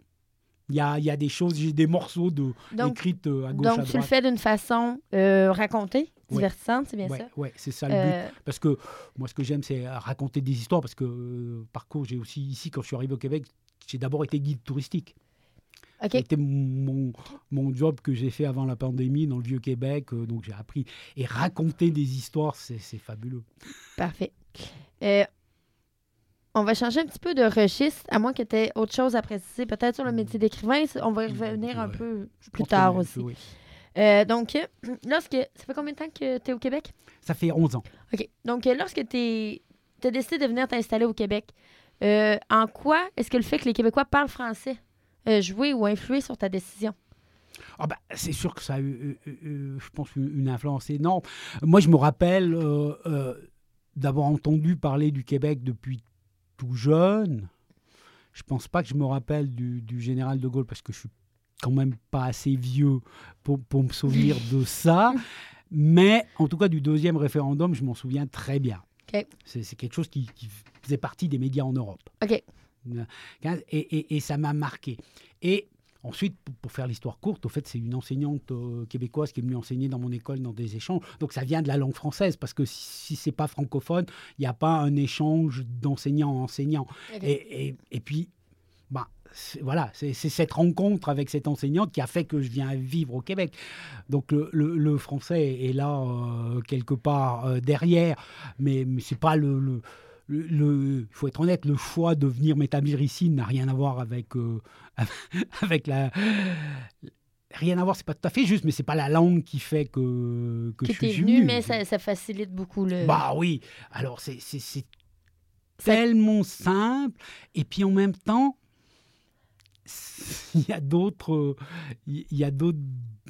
Il y a, il y a des choses, j'ai des morceaux de, Donc- écrites euh, à gauche, à Donc, tu le fais d'une façon euh, racontée? Divertissante, c'est bien ça? ouais, c'est ça le but. Euh, Parce que moi, ce que j'aime, c'est raconter des histoires. Parce que, euh, parcours, j'ai aussi, ici, quand je suis arrivé au Québec, j'ai d'abord été guide touristique. C'était mon, mon job que j'ai fait avant la pandémie dans le Vieux-Québec. euh, donc, j'ai appris. Et raconter des histoires, c'est fabuleux. Parfait. Euh, on va changer un petit peu de registre, à moins que tu aies autre chose à préciser, peut-être sur le métier d'écrivain. On va y revenir un Ouais. peu plus tard aussi. oui. Euh, donc, lorsque. Ça fait combien de temps que tu es au Québec? Ça fait 11 ans. OK. Donc, euh, lorsque tu as décidé de venir t'installer au Québec, euh, en quoi est-ce que le fait que les Québécois parlent français euh, joué ou influé sur ta décision? Ah bah, c'est sûr que ça a eu, je pense, une, influence énorme. Moi, je me rappelle euh, d'avoir entendu parler du Québec depuis tout jeune. Je pense pas que je me rappelle du, du général de Gaulle parce que je suis quand même pas assez vieux pour, pour me souvenir de ça. Mais en tout cas, du deuxième référendum, je m'en souviens très bien. C'est quelque chose qui, qui faisait partie des médias en Europe. OK. Et, et- et ça m'a marqué. Et ensuite, pour, pour faire l'histoire courte, au fait, c'est une enseignante euh, québécoise qui est venue enseigner dans mon école dans des échanges. Donc ça vient de la langue française, parce que si, si c'est pas francophone, il n'y a pas un échange d'enseignant en enseignant. OK. Et, et- et puis, bah, voilà, c'est cette rencontre avec cette enseignante qui a fait que je viens vivre au Québec. Donc le, le- le français est là euh, quelque part euh, derrière, mais, mais c'est pas le, il faut être honnête, le choix de venir m'établir ici n'a rien à voir avec, euh, avec la. Rien à voir, c'est pas tout à fait juste, mais c'est pas la langue qui fait que, que je suis venu, mais ça, ça facilite beaucoup le. Bah oui, alors c'est tellement simple, et puis en même temps, il y a d'autres euh, il y a d'autres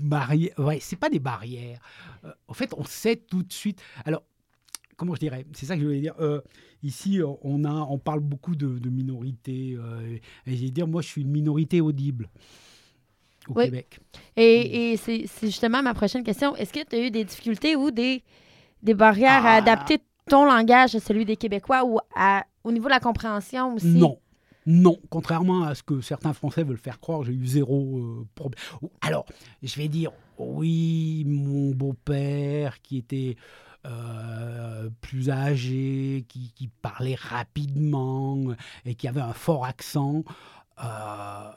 barrières. Ouais, c'est pas des barrières. Euh, en fait, on sait tout de suite. Alors, comment je dirais? C'est ça que je voulais dire. Euh, ici, on, a, on parle beaucoup de, de minorités. euh, et je vais dire, moi, je suis une minorité audible au Oui. Québec. Et, et c'est c'est justement ma prochaine question. Est-ce que tu as eu des difficultés ou des, des barrières à Ah. adapter ton langage à celui des Québécois ou à, au niveau de la compréhension aussi? Non. Non, contrairement à ce que certains Français veulent faire croire, j'ai eu zéro euh, problème. Alors, je vais dire, oui, mon beau-père qui était euh, plus âgé, qui, parlait rapidement et qui avait un fort accent euh,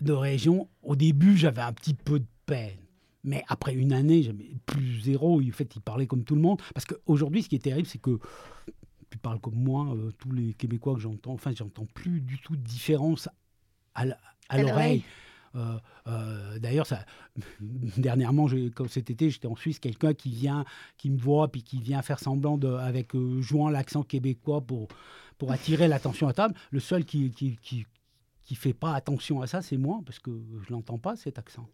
de région, au début, j'avais un petit peu de peine. Mais après une année, j'avais plus zéro. En fait, il parlait comme tout le monde. Parce qu'aujourd'hui, ce qui est terrible, c'est que tu parles comme moi, euh, tous les Québécois que j'entends, enfin, j'entends plus du tout de différence à, l'oreille. Euh, euh, D'ailleurs, ça, dernièrement, comme cet été, j'étais en Suisse, quelqu'un qui vient, qui me voit, puis qui vient faire semblant de, avec euh, jouant l'accent québécois pour pour attirer l'attention à table. Le seul qui qui, qui qui fait pas attention à ça, c'est moi, parce que je l'entends pas cet accent.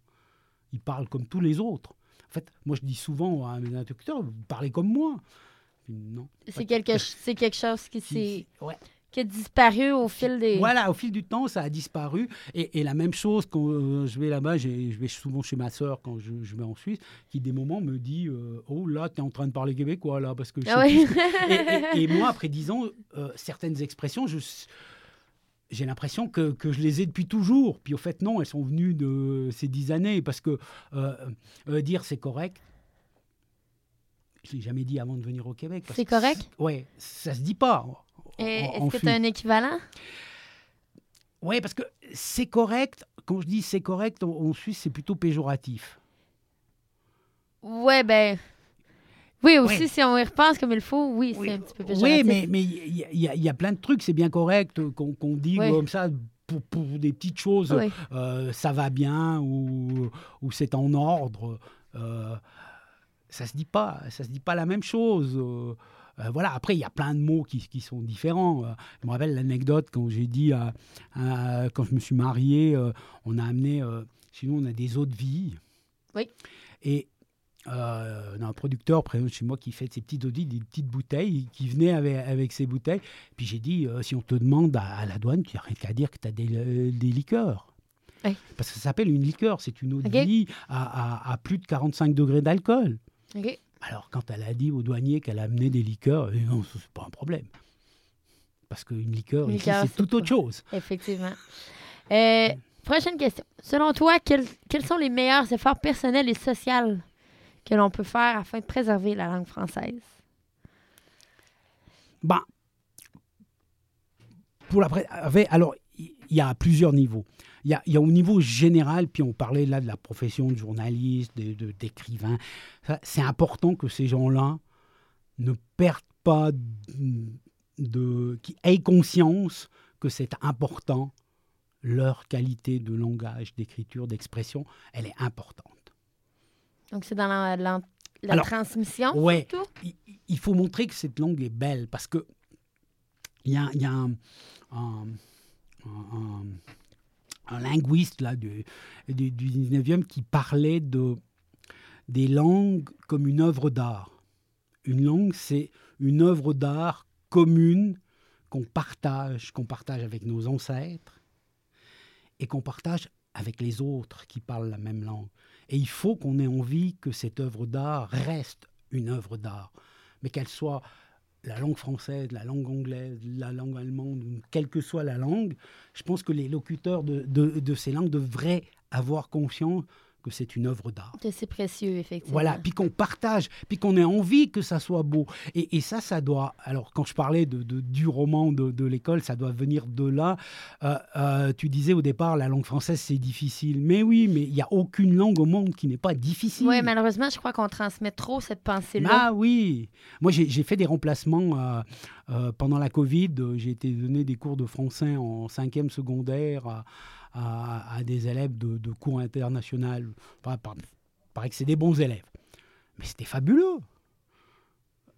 Il parle comme tous les autres. En fait, moi, je dis souvent à mes interlocuteurs, vous parlez comme moi. Non. C'est quelque, c'est quelque chose qui, s'est- ouais. qui a disparu au fil des. Voilà, au fil du temps, ça a disparu. Et, et la même chose, quand euh, je vais là-bas, je vais souvent chez ma sœur quand je, je vais en Suisse, qui des moments me dit euh, Oh là, tu es en train de parler québécois là, parce que je sais Ah et, et- et moi, après dix ans, euh, certaines expressions, je, j'ai l'impression que, que je les ai depuis toujours. Puis au fait, non, elles sont venues de ces dix années, parce que dire c'est correct, je l'ai jamais dit avant de venir au Québec. C'est correct? Ouais, ça se dit pas. Est-ce que tu as un équivalent? Oui, parce que c'est correct. Quand je dis c'est correct, en, Suisse, c'est plutôt péjoratif. Ouais, ben. Oui, aussi, Ouais. si on y repense comme il faut, oui, c'est un petit peu péjoratif. Oui, mais mais il y, a- il y y a plein de trucs, c'est bien correct qu'on qu'on dit Oui. comme ça pour, pour des petites choses. Oui. euh, ça va bien ou, ou c'est en ordre. euh, ça se dit pas, ça se dit pas la même chose. euh, euh, voilà. Après, il y a plein de mots qui, qui sont différents. Euh, je me rappelle l'anecdote quand j'ai dit, à- à- quand je me suis marié, euh, on a amené, chez nous, on a des eaux de vie. Oui. Et on a un producteur près de chez moi qui fait ces petites eaux de vie, des petites bouteilles, qui venait avec, avec ces bouteilles. Puis j'ai dit, si on te demande à, à la douane, tu n'as rien qu'à dire que tu as des, des liqueurs. Oui. Parce que ça s'appelle une liqueur, c'est une eau de vie à, à- à plus de 45 degrés d'alcool. Alors, quand elle a dit au douanier qu'elle amenait des liqueurs, dit, non, c'est pas un problème. Parce qu'une liqueur, ici, c'est tout autre chose. Effectivement. Euh, prochaine question. Selon toi, quels, quels sont les meilleurs efforts personnels et sociaux que l'on peut faire afin de préserver la langue française? Ben, pour la pré- alors, il y a plusieurs niveaux. Il y a, il y a au niveau général, puis on parlait là de la profession de journaliste, de- de- d'écrivain. Ça, C'est important que ces gens-là ne perdent pas de, de- qui aient conscience que c'est important. Leur qualité de langage, d'écriture, d'expression, elle est importante. Donc, c'est dans la, la- la Alors, transmission, ouais. surtout? il, il faut montrer que cette langue est belle parce que il y a, y a un, un- un- linguiste là, du, du, du 19e qui parlait de, des langues comme une œuvre d'art. Une langue, c'est une œuvre d'art commune qu'on partage, qu'on partage avec nos ancêtres et qu'on partage avec les autres qui parlent la même langue. Et il faut qu'on ait envie que cette œuvre d'art reste une œuvre d'art, mais qu'elle soit la langue française, la langue anglaise, la langue allemande, quelle que soit la langue, je pense que les locuteurs de ces langues devraient avoir conscience que c'est une œuvre d'art. Que c'est précieux, effectivement. Voilà, puis qu'on partage, puis qu'on ait envie que ça soit beau. Et, et ça, ça doit. Alors, quand je parlais de, de- du roman de, de l'école, ça doit venir de là. Euh, euh, tu disais au départ, la langue française, c'est difficile. Mais oui, mais il n'y a aucune langue au monde qui n'est pas difficile. Oui, malheureusement, je crois qu'on transmet trop cette pensée-là. Ah oui Moi, j'ai fait des remplacements euh, pendant la Covid. J'ai été donner des cours de français en cinquième secondaire à, des élèves de, de cours international. Par- paraît que c'est des bons élèves. Mais c'était fabuleux.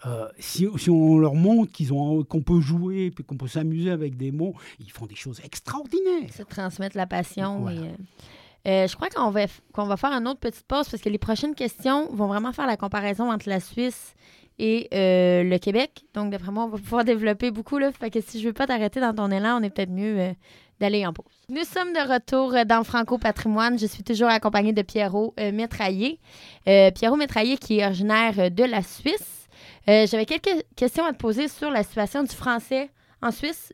Euh, si, si on leur montre qu'ils ont qu'on peut jouer puis qu'on peut s'amuser avec des mots, ils font des choses extraordinaires. De transmettre la passion. Voilà. et, euh, euh, je crois qu'on va, qu'on va faire une autre petite pause parce que les prochaines questions vont vraiment faire la comparaison entre la Suisse et euh, le Québec. Donc, d'après moi, on va pouvoir développer beaucoup. Là, fait que si je veux pas t'arrêter dans ton élan, on est peut-être mieux d'aller en pause. Nous sommes de retour euh, dans Franco Patrimoine. Je suis toujours accompagnée de Pierrot euh, Métraillé. Euh, Pierrot Métraillé qui est originaire euh, de la Suisse. Euh, J'avais quelques questions à te poser sur la situation du français en Suisse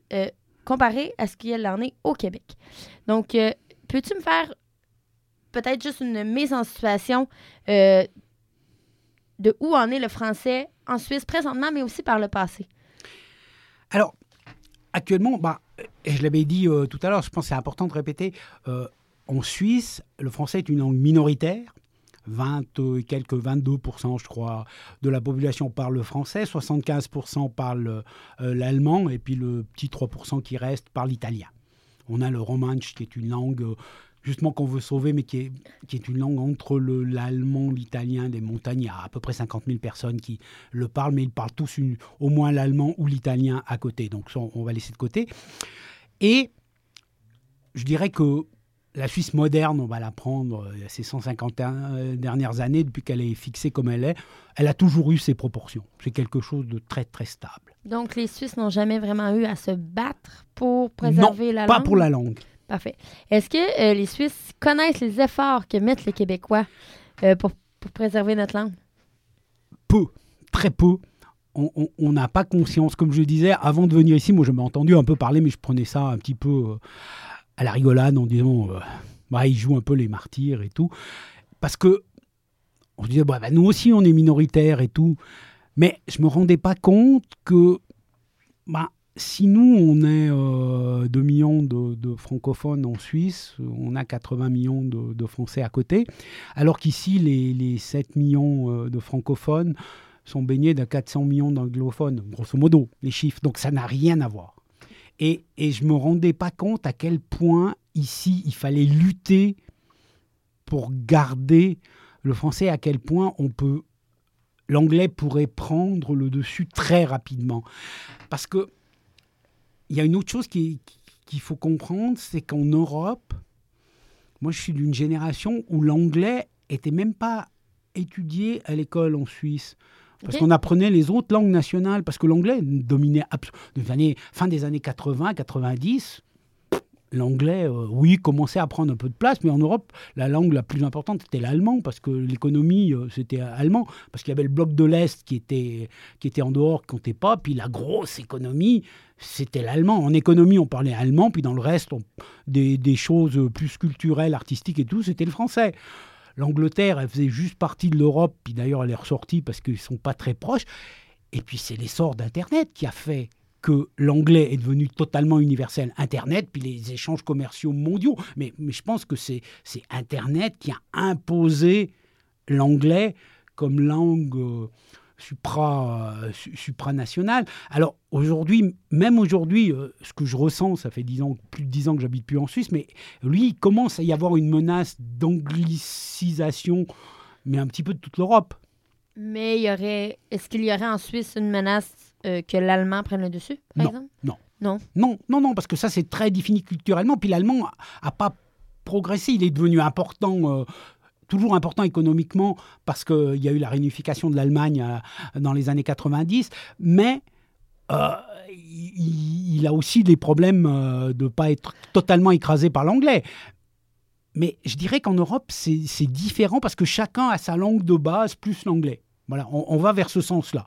comparé à ce qu'il en est au Québec. Donc, peux-tu me faire peut-être juste une mise en situation de où en est le français en Suisse présentement, mais aussi par le passé? Alors, actuellement, bah, et je l'avais dit euh, tout à l'heure, je pense que c'est important de répéter, euh, en Suisse, le français est une langue minoritaire. 20 et quelques 22%, je crois, de la population parle le français, 75% parle euh, l'allemand, et puis le petit 3% qui reste parle l'italien. On a le romanche, qui est une langue, euh, justement, qu'on veut sauver, mais qui est, qui est une langue entre le- l'allemand, l'italien, des montagnes. Il y a à peu près 50 000 personnes qui le parlent, mais ils parlent tous une- au moins l'allemand ou l'italien à côté. Donc ça, on va laisser de côté. Et je dirais que la Suisse moderne, on va la prendre euh, ces 151 dernières années, depuis qu'elle est fixée comme elle est, elle a toujours eu ses proportions. C'est quelque chose de très, très stable. Donc, les Suisses n'ont jamais vraiment eu à se battre pour préserver non, la pas langue? pour la langue. Parfait. Est-ce que euh, les Suisses connaissent les efforts que mettent les Québécois euh, pour, pour préserver notre langue? Peu, très peu. On- n'a pas conscience. Comme je disais, avant de venir ici, moi, je m'ai entendu un peu parler, mais je prenais ça un petit peu euh, à la rigolade en disant, bah, ils jouent un peu les martyrs et tout. Parce que on se disait, bah, bah, nous aussi, on est minoritaires et tout. Mais je me rendais pas compte que bah, si nous, on est euh, 2 millions de, francophones en Suisse, on a 80 millions de, Français à côté, alors qu'ici, les, les 7 millions euh, de francophones sont baignés de 400 millions d'anglophones, grosso modo, les chiffres. Donc ça n'a rien à voir. Et, et je ne me rendais pas compte à quel point ici, il fallait lutter pour garder le français, à quel point on peut l'anglais pourrait prendre le dessus très rapidement. Parce que il y a une autre chose qui- qu'il faut comprendre, c'est qu'en Europe, moi je suis d'une génération où l'anglais était même pas étudié à l'école en Suisse. Parce qu'on apprenait les autres langues nationales, parce que l'anglais dominait des années, fin des années 80, 90. L'anglais, euh, oui, commençait à prendre un peu de place, mais en Europe, la langue la plus importante, c'était l'allemand, parce que l'économie, euh, c'était allemand, parce qu'il y avait le bloc de l'Est qui était, qui était en dehors, qui comptait pas, puis la grosse économie, c'était l'allemand. En économie, on parlait allemand, puis dans le reste, des, des choses plus culturelles, artistiques et tout, c'était le français. L'Angleterre, elle faisait juste partie de l'Europe, puis d'ailleurs elle est ressortie parce qu'ils ne sont pas très proches. Et puis c'est l'essor d'Internet qui a fait que l'anglais est devenu totalement universel. Internet, puis les échanges commerciaux mondiaux. Mais, je pense que c'est Internet qui a imposé l'anglais comme langue euh, supra, euh, supranationale. Alors aujourd'hui, même aujourd'hui, euh, ce que je ressens, ça fait ans, plus de dix ans que j'habite plus en Suisse, mais lui, il commence à y avoir une menace d'anglicisation, mais un petit peu de toute l'Europe. Mais y aurait, est-ce qu'il y aurait en Suisse une menace que l'allemand prenne le dessus, par non, exemple? Non. Non? Non, non, non, parce que ça, c'est très défini culturellement. Puis l'allemand n'a pas progressé. Il est devenu important toujours important économiquement parce qu'il y a eu la réunification de l'Allemagne euh, dans les années 90, mais euh, il, a aussi des problèmes euh, de ne pas être totalement écrasé par l'anglais. Mais je dirais qu'en Europe, c'est différent parce que chacun a sa langue de base plus l'anglais. Voilà, on va vers ce sens-là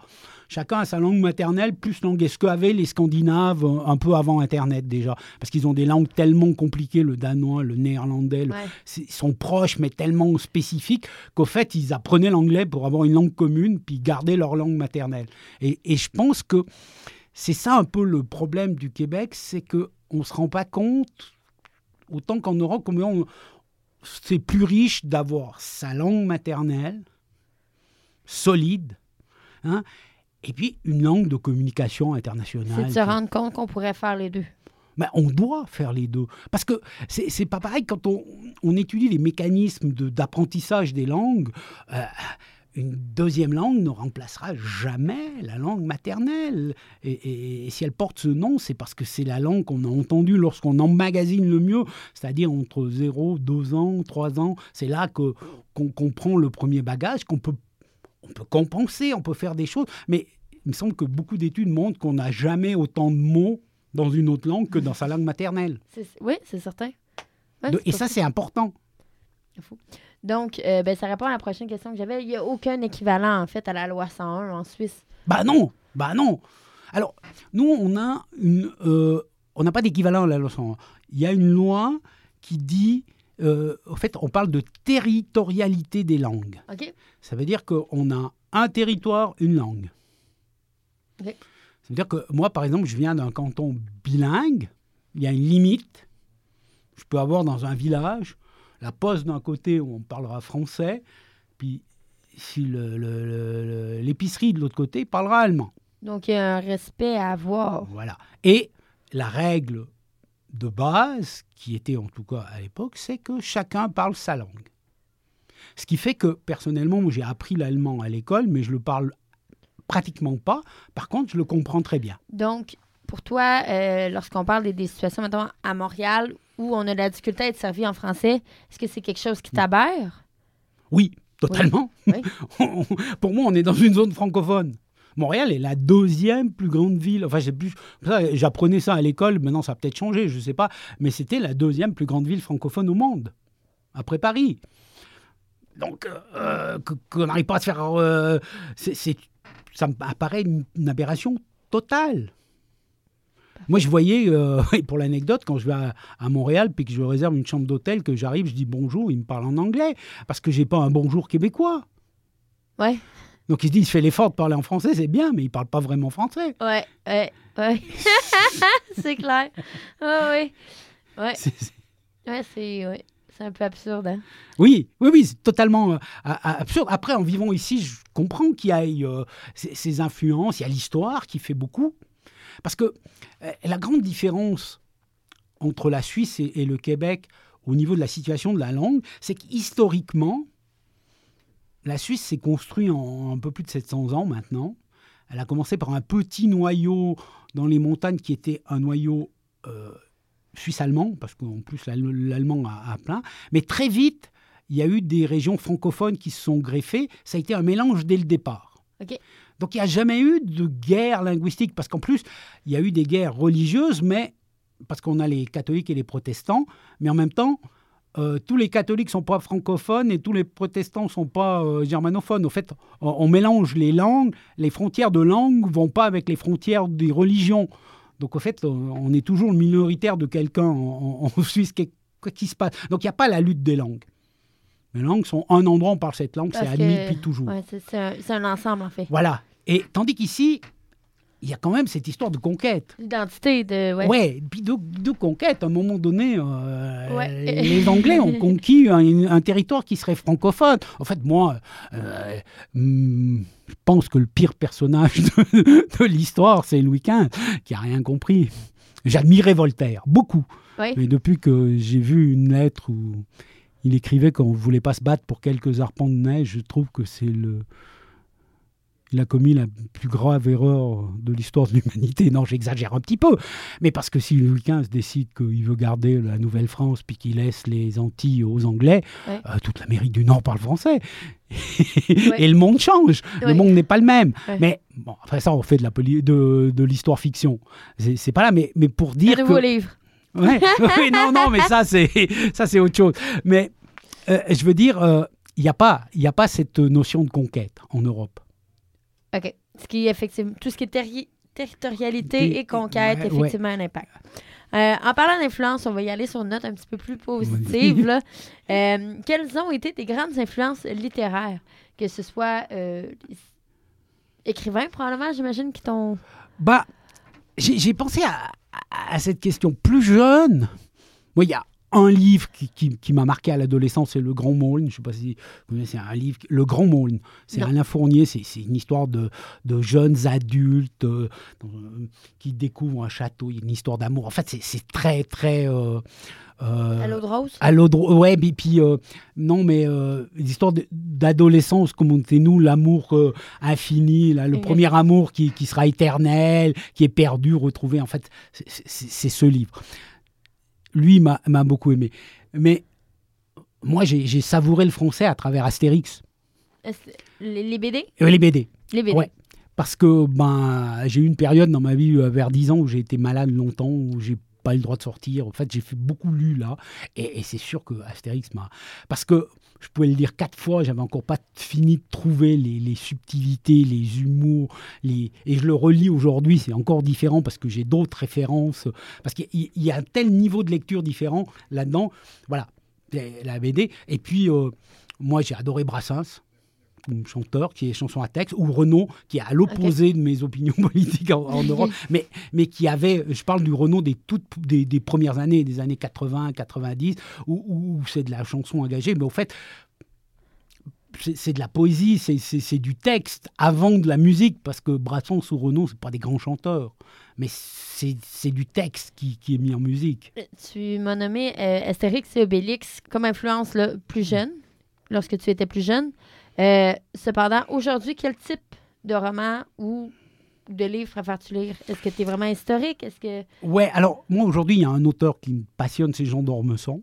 chacun a sa langue maternelle, plus langue. ce qu'avaient les Scandinaves euh, un peu avant Internet déjà Parce qu'ils ont des langues tellement compliquées, le danois, le néerlandais, ils sont proches mais tellement spécifiques qu'au fait, ils apprenaient l'anglais pour avoir une langue commune, puis garder leur langue maternelle. Et, je pense que c'est ça un peu le problème du Québec, c'est qu'on ne se rend pas compte, autant qu'en Europe, combien c'est plus riche d'avoir sa langue maternelle solide, hein, et puis une langue de communication internationale. C'est de se rendre compte qu'on pourrait faire les deux. Ben, on doit faire les deux. Parce que c'est pas pareil quand on, on étudie les mécanismes d'apprentissage des langues. Euh, une deuxième langue ne remplacera jamais la langue maternelle. Et, si elle porte ce nom, c'est parce que c'est la langue qu'on a entendue lorsqu'on emmagasine le mieux, c'est-à-dire entre 0, 2 ans, 3 ans. C'est là qu'on comprend le premier bagage, qu'on peut on peut compenser, on peut faire des choses, mais il me semble que beaucoup d'études montrent qu'on n'a jamais autant de mots dans une autre langue que dans sa langue maternelle. Oui, c'est certain. et ça, c'est important. Donc, euh, ben, ça répond à la prochaine question que j'avais. Il n'y a aucun équivalent, en fait, à la loi 101 en Suisse. Bah non, bah non. Alors, nous, on a une, euh, on n'a pas d'équivalent à la loi 101. Il y a une loi qui dit euh, en fait, on parle de territorialité des langues. Ça veut dire qu'on a un territoire, une langue. Ça veut dire que moi, par exemple, je viens d'un canton bilingue, il y a une limite. Je peux avoir dans un village la poste d'un côté où on parlera français, puis si l'épicerie de l'autre côté parlera allemand. Donc il y a un respect à avoir. Voilà. Et la règle de base, qui était en tout cas à l'époque, c'est que chacun parle sa langue. Ce qui fait que personnellement, j'ai appris l'allemand à l'école, mais je le parle pratiquement pas. Par contre, je le comprends très bien. Donc, pour toi, euh, lorsqu'on parle des, situations, maintenant à Montréal, où on a la difficulté à être servi en français, est-ce que c'est quelque chose qui t'aberre? Oui, totalement. pour moi, on est dans une zone francophone. Montréal est la deuxième plus grande ville. Enfin, j'apprenais ça à l'école. Maintenant, ça a peut-être changé, je ne sais pas. Mais c'était la deuxième plus grande ville francophone au monde, après Paris. Donc, euh, qu'on n'arrive pas à se faire. Euh, ça me paraît une, aberration totale. Moi, je voyais, euh, pour l'anecdote, quand je vais à, Montréal, puis que je réserve une chambre d'hôtel, que j'arrive, je dis bonjour, il me parle en anglais, parce que j'ai pas un bonjour québécois. Ouais. Donc il se dit, il fait l'effort de parler en français, c'est bien, mais il parle pas vraiment français. Ouais, ouais, ouais. c'est clair. Oh, oui. Ouais. C'est, ouais, c'est, ouais. c'est un peu absurde. Hein? Oui, oui, oui, c'est totalement euh, absurde. Après, en vivant ici, je comprends qu'il y ait euh, ces, influences, il y a l'histoire qui fait beaucoup. Parce que euh, la grande différence entre la Suisse et le Québec au niveau de la situation de la langue, c'est qu'historiquement, la Suisse s'est construite en un peu plus de 700 ans maintenant. Elle a commencé par un petit noyau dans les montagnes qui était un noyau euh, suisse-allemand, parce qu'en plus l'allemand a, plein. Mais très vite, il y a eu des régions francophones qui se sont greffées. Ça a été un mélange dès le départ. Donc il n'y a jamais eu de guerre linguistique, parce qu'en plus, il y a eu des guerres religieuses, mais parce qu'on a les catholiques et les protestants, mais en même temps, euh, tous les catholiques sont pas francophones et tous les protestants sont pas euh, germanophones. Au fait, on, mélange les langues, les frontières de langue vont pas avec les frontières des religions. Donc au fait, on est toujours le minoritaire de quelqu'un en, Suisse. Qu'est-ce qui se passe Donc il n'y a pas la lutte des langues. Les langues sont un endroit, on parle cette langue, c'est admis depuis toujours. ouais, c'est c'est un, c'est un ensemble, en fait. Voilà. Et tandis qu'ici, il y a quand même cette histoire de conquête. L'identité de. Ouais. Ouais, puis de, de conquête. À un moment donné, euh, Ouais. les Anglais ont conquis un, un territoire qui serait francophone. En fait, moi, euh, hmm, je pense que le pire personnage de, de l'histoire, c'est Louis XV, qui a rien compris. J'admirais Voltaire, beaucoup. Ouais. Mais depuis que j'ai vu une lettre où il écrivait qu'on ne voulait pas se battre pour quelques arpents de neige, je trouve que c'est le. Il a commis la plus grave erreur de l'histoire de l'humanité. Non, j'exagère un petit peu. Mais parce que si Louis XV décide qu'il veut garder la Nouvelle-France puis qu'il laisse les Antilles aux Anglais, Ouais. euh, toute l'Amérique du Nord parle français. Et le monde change. Le monde n'est pas le même. Mais bon, après ça, on fait de la de, de l'histoire fiction. C'est pas là, mais, mais pour Un dire nouveau que... livre. Ouais. Oui, non, non, mais ça, c'est ça, c'est autre chose. Mais euh, je veux dire, euh, il n'y a pas, il y a pas cette notion de conquête en Europe. OK. Ce qui, effectivement, tout ce qui est terri- territorialité Des- et conquête, ouais, effectivement, un impact. Euh, en parlant d'influence, on va y aller sur une note un petit peu plus positive. là. Euh, quelles ont été tes grandes influences littéraires? Que ce soit euh, les écrivains, probablement, j'imagine, qui t'ont... Bah, j'ai j'ai pensé à, à- à cette question plus jeune. Moi, il y a un livre qui, qui- qui m'a marqué à l'adolescence, c'est Le Grand Maulne. Je ne sais pas si vous connaissez un livre, Le Grand Maulne. C'est. Alain Fournier, c'est une histoire de, de jeunes adultes euh, dans- qui découvrent un château. Il y a une histoire d'amour. En fait, c'est- très, très. euh, euh, À rose? à ouais, puis, puis, euh, non, mais euh, l'histoire d'adolescence, comme on était nous, l'amour euh, infini, là, le Oui. premier amour qui, qui sera éternel, qui est perdu, retrouvé. En fait, c'est ce livre. Lui m'a beaucoup aimé. Mais moi, j'ai savouré le français à travers Astérix, Les, les BD? euh, les BD. Les BD. Ouais. Parce que ben, j'ai eu une période dans ma vie euh, vers 10 ans où j'ai été malade longtemps, où j'ai pas eu le droit de sortir. En fait, j'ai fait beaucoup lu là. Et, et c'est sûr que Astérix m'a. Parce que je pouvais le lire quatre fois, j'avais encore pas fini de trouver les, subtilités, les humours. Les... Et je le relis aujourd'hui, c'est encore différent parce que j'ai d'autres références. Parce qu'il y- il y a un tel niveau de lecture différent là-dedans. Voilà, la BD. Et puis, euh, moi, j'ai adoré Brassens chanteur qui est chanson à texte, ou Renaud qui est à l'opposé de mes opinions politiques en, en Europe, mais, mais qui avait, je parle du Renaud des, toutes, des, des premières années, des années 80, 90, où, où c'est de la chanson engagée, mais au fait, c'est de la poésie, c'est- du texte avant de la musique, parce que Brassens ou Renaud, c'est pas des grands chanteurs, mais c'est c'est du texte qui, qui est mis en musique. Tu m'as nommé euh, Astérix et Obélix comme influence là, plus jeune, lorsque tu étais plus jeune. Euh, cependant, aujourd'hui, quel type de roman ou de livre préfères-tu lire? Est-ce que tu es vraiment historique? Est-ce que. Ouais, alors moi aujourd'hui, il y a un auteur qui me passionne, c'est Jean d'Ormesson.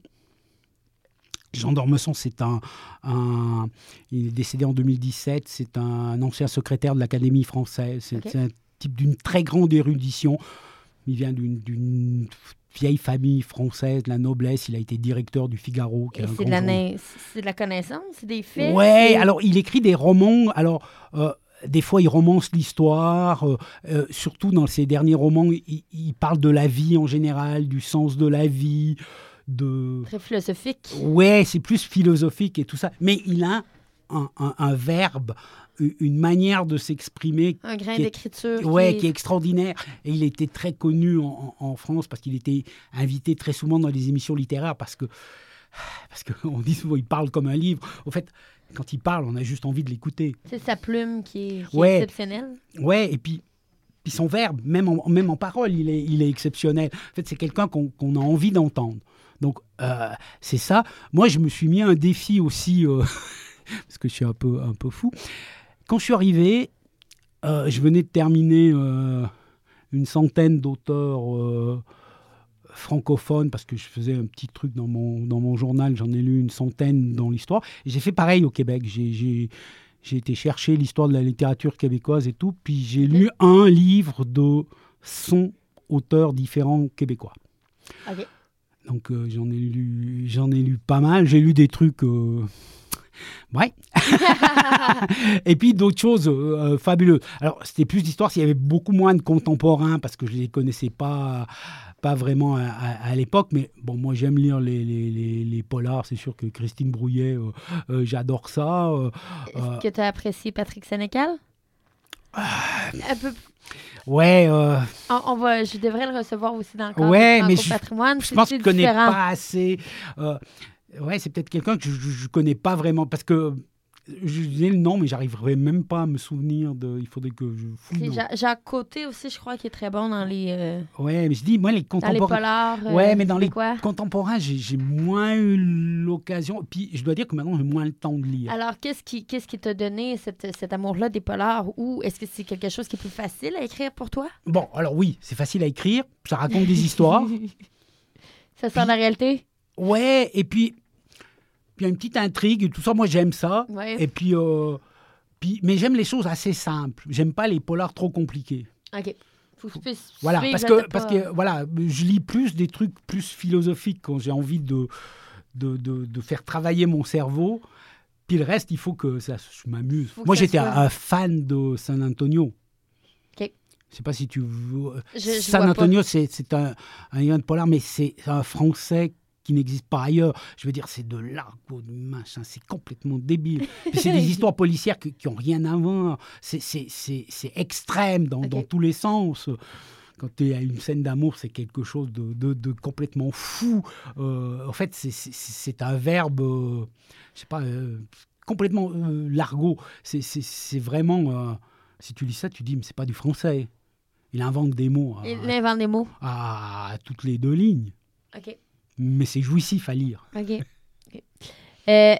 Jean d'Ormesson, c'est un, un- Il est décédé en 2017, c'est un ancien secrétaire de l'Académie française. C'est un type d'une très grande érudition. Il vient d'une vieille famille française, de la noblesse. Il a été directeur du Figaro. qui c'est de, la journal. nain- c'est de la connaissance? C'est des faits? C'est- alors il écrit des romans. Alors, euh, des fois, il romance l'histoire. euh, euh, surtout dans ses derniers romans, il, il parle de la vie en général, du sens de la vie, de. Très philosophique. Ouais, c'est plus philosophique et tout ça. Mais il a un, un- un verbe, une manière de s'exprimer. Un grain d'écriture. Ouais, qui qui est extraordinaire. Et il était très connu en, France parce qu'il était invité très souvent dans les émissions littéraires parce que parce qu'on dit souvent il parle comme un livre. Au fait, quand il parle, on a juste envie de l'écouter. C'est sa plume qui est, qui est exceptionnelle. Ouais, et puis, puis son verbe, même en, même en parole, il est, il est exceptionnel. En fait, c'est quelqu'un qu'on qu'on a envie d'entendre. Donc, euh, c'est ça. Moi, je me suis mis un défi aussi, euh, parce que je suis un peu, un peu fou. Quand je suis arrivé, euh, je venais de terminer euh, une centaine d'auteurs euh, francophones, parce que je faisais un petit truc dans mon, dans mon journal, j'en ai lu une centaine dans l'histoire. J'ai fait pareil au Québec. J'ai- été chercher l'histoire de la littérature québécoise et tout, puis j'ai lu un livre de 100 auteurs différents québécois. Donc j'en ai lu, ai lu pas mal. J'ai lu des trucs, ouais. et puis d'autres choses euh, euh, fabuleuses. Alors c'était plus d'histoire s'il y avait beaucoup moins de contemporains parce que je les connaissais pas pas vraiment à, à- à l'époque, mais bon, moi j'aime lire les, les, les- les polars. C'est sûr que Christine Brouillet, euh, euh, j'adore ça. Est-ce que tu as apprécié Patrick Sénécal? Un peu- ouais, euh, on, va, je devrais le recevoir aussi dans le cadre Ouais, du mais je- patrimoine. je pense que je connais pas assez. euh, ouais, c'est peut-être quelqu'un que je ne connais pas vraiment parce que je disais le nom, mais j'arriverai même pas à me souvenir de. Il faudrait que je fouille. Jacques Côté aussi, je crois, qui est très bon dans les, euh, Ouais, mais je dis, moi, les dans les contemporains. polars. euh, Ouais, mais dans les contemporains, j'ai moins eu l'occasion. Puis je dois dire que maintenant, j'ai moins le temps de lire. Alors, qu'est-ce qui qu'est-ce qui t'a donné cette- cet amour-là des polars ou est-ce que c'est quelque chose qui est plus facile à écrire pour toi? Bon, alors oui, c'est facile à écrire, ça raconte des histoires. Ça sent la réalité? Ouais, et puis, puis il y a une petite intrigue, et tout ça, moi j'aime ça. Ouais. Et puis, euh, puis, mais j'aime les choses assez simples. J'aime pas les polars trop compliqués. OK. Faut que tu puisses Voilà, parce que, parce que voilà, je lis plus des trucs plus philosophiques quand j'ai envie de, de, de, de faire travailler mon cerveau. Puis le reste, il faut que ça, je m'amuse. Moi, j'étais soit- un fan de San Antonio. OK. Je sais pas si tu. Je- je San. Antonio, c'est un, un lien de polar, mais c'est un français qui n'existe pas ailleurs. Je veux dire, c'est de l'argot, du machin, c'est complètement débile. C'est des histoires policières qui n'ont rien à voir. C'est- extrême dans, tous les sens. Quand tu es à une scène d'amour, c'est quelque chose de, de- de complètement fou. Euh, en fait, c'est- un verbe, euh, je sais pas, euh, complètement euh, largot. C'est- vraiment, si tu lis ça, tu dis, mais c'est pas du français. Il invente des mots à, Il invente des mots. à toutes les deux lignes. OK. Mais c'est jouissif à lire. OK. OK. Euh,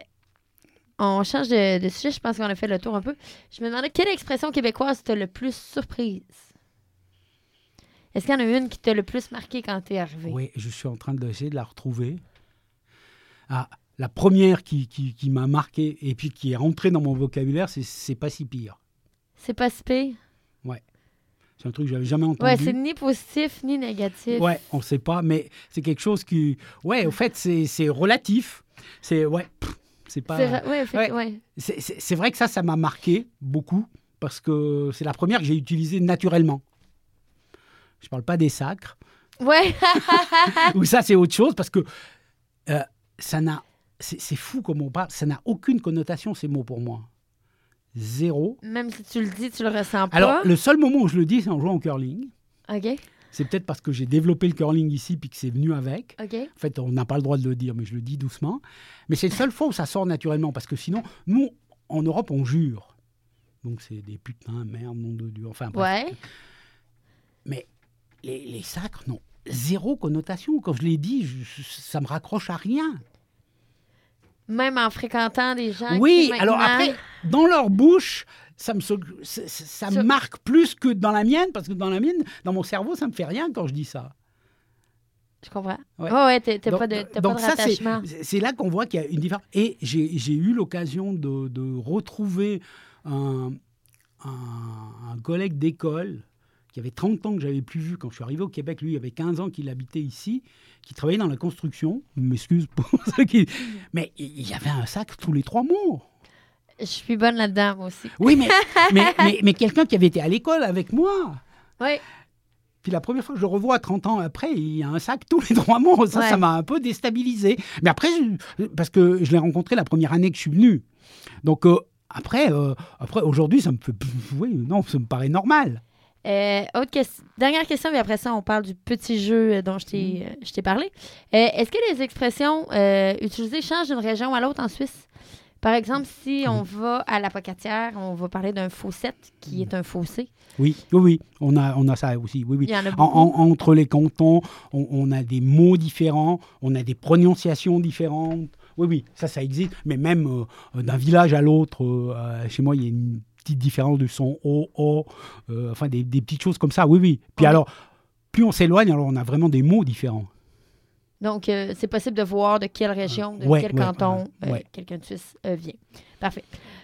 on change de, de sujet. Je pense qu'on a fait le tour un peu. Je me demandais quelle expression québécoise t'a le plus surprise? Est-ce qu'il y en a une qui t'a le plus marqué quand t'es arrivé? Oui, je suis en train d'essayer de la retrouver. Ah, la première qui, qui, qui m'a marqué et puis qui est rentrée dans mon vocabulaire, c'est c'est pas si pire. C'est pas si pire? C'est un truc que j'avais jamais entendu. Ouais, c'est ni positif ni négatif. Ouais, on ne sait pas, mais c'est quelque chose qui. Ouais, au fait, c'est relatif. C'est. Ouais, c'est pas. C'est vrai- ouais, Ouais. vrai que ça, ça m'a marqué beaucoup parce que c'est la première que j'ai utilisée naturellement. Je parle pas des sacres. Ouais. Ou ça, c'est autre chose parce que euh, ça n'a. C'est fou comme on parle. Ça n'a aucune connotation, ces mots pour moi. Zéro. Même si tu le dis, tu le ressens pas. Alors, le seul moment où je le dis, c'est en jouant au curling. OK. C'est peut-être parce que j'ai développé le curling ici puis que c'est venu avec. OK. En fait, on n'a pas le droit de le dire, mais je le dis doucement. Mais c'est la seule fois où ça sort naturellement, parce que sinon, nous, en Europe, on jure. Donc c'est des putains, merde, nom de Dieu, enfin bref. Ouais. Mais les, les sacres n'ont zéro connotation. Quand je l'ai dit, je- ça me raccroche à rien. Même en fréquentant des gens oui, qui alors maintenant- après, dans leur bouche, ça me, ça, me marque plus que dans la mienne, parce que dans la mienne, dans mon cerveau, ça me fait rien quand je dis ça. Je comprends. Ouais. Ouais, ouais, Donc- pas de, t'as pas donc de ça, c'est- rattachement. c'est- là qu'on voit qu'il y a une différence. Et j'ai j'ai eu l'occasion de, de retrouver un, un- un collègue d'école qui avait 30 ans que j'avais plus vu quand je suis arrivé au Québec. Lui, il avait 15 ans qu'il habitait ici, qui travaillait dans la construction. M'excuse pour qui... Mais il y avait un sac tous les trois mots. Je suis bonne là-dedans, moi aussi. Oui, mais, mais, mais, mais quelqu'un qui avait été à l'école avec moi. Oui. Puis la première fois que je le revois 30 ans après, il y a un sac tous les trois mots. Ça, Ouais. ça m'a un peu déstabilisé. Mais après, je- parce que je l'ai rencontré la première année que je suis venu. Donc euh, après, euh, après aujourd'hui, ça me fait. Oui, non, ça me paraît normal. Euh, autre question. Dernière question, puis après ça, on parle du petit jeu euh, dont je t'ai euh, je t'ai parlé. Euh, Est-ce que les expressions euh, utilisées changent d'une région à l'autre en Suisse? Par exemple, si Mm. on va à la Pocatière, on va parler d'un fossette Mm. qui est un fossé. Oui, oui, oui. On a, on a ça aussi. Oui, oui. Il y en a En- entre les cantons, on, on a des mots différents, on a des prononciations différentes. Oui, oui, ça, ça existe. Mais même euh, d'un village à l'autre, euh, euh, chez moi, il y a une petite différence de son O, O, euh, enfin des, des petites choses comme ça. Oui, oui. Puis alors, plus on s'éloigne, alors on a vraiment des mots différents. Donc, euh, c'est possible de voir de quelle région, de Ouais, quel ouais, canton ouais, euh, quelqu'un de Suisse vient. Parfait.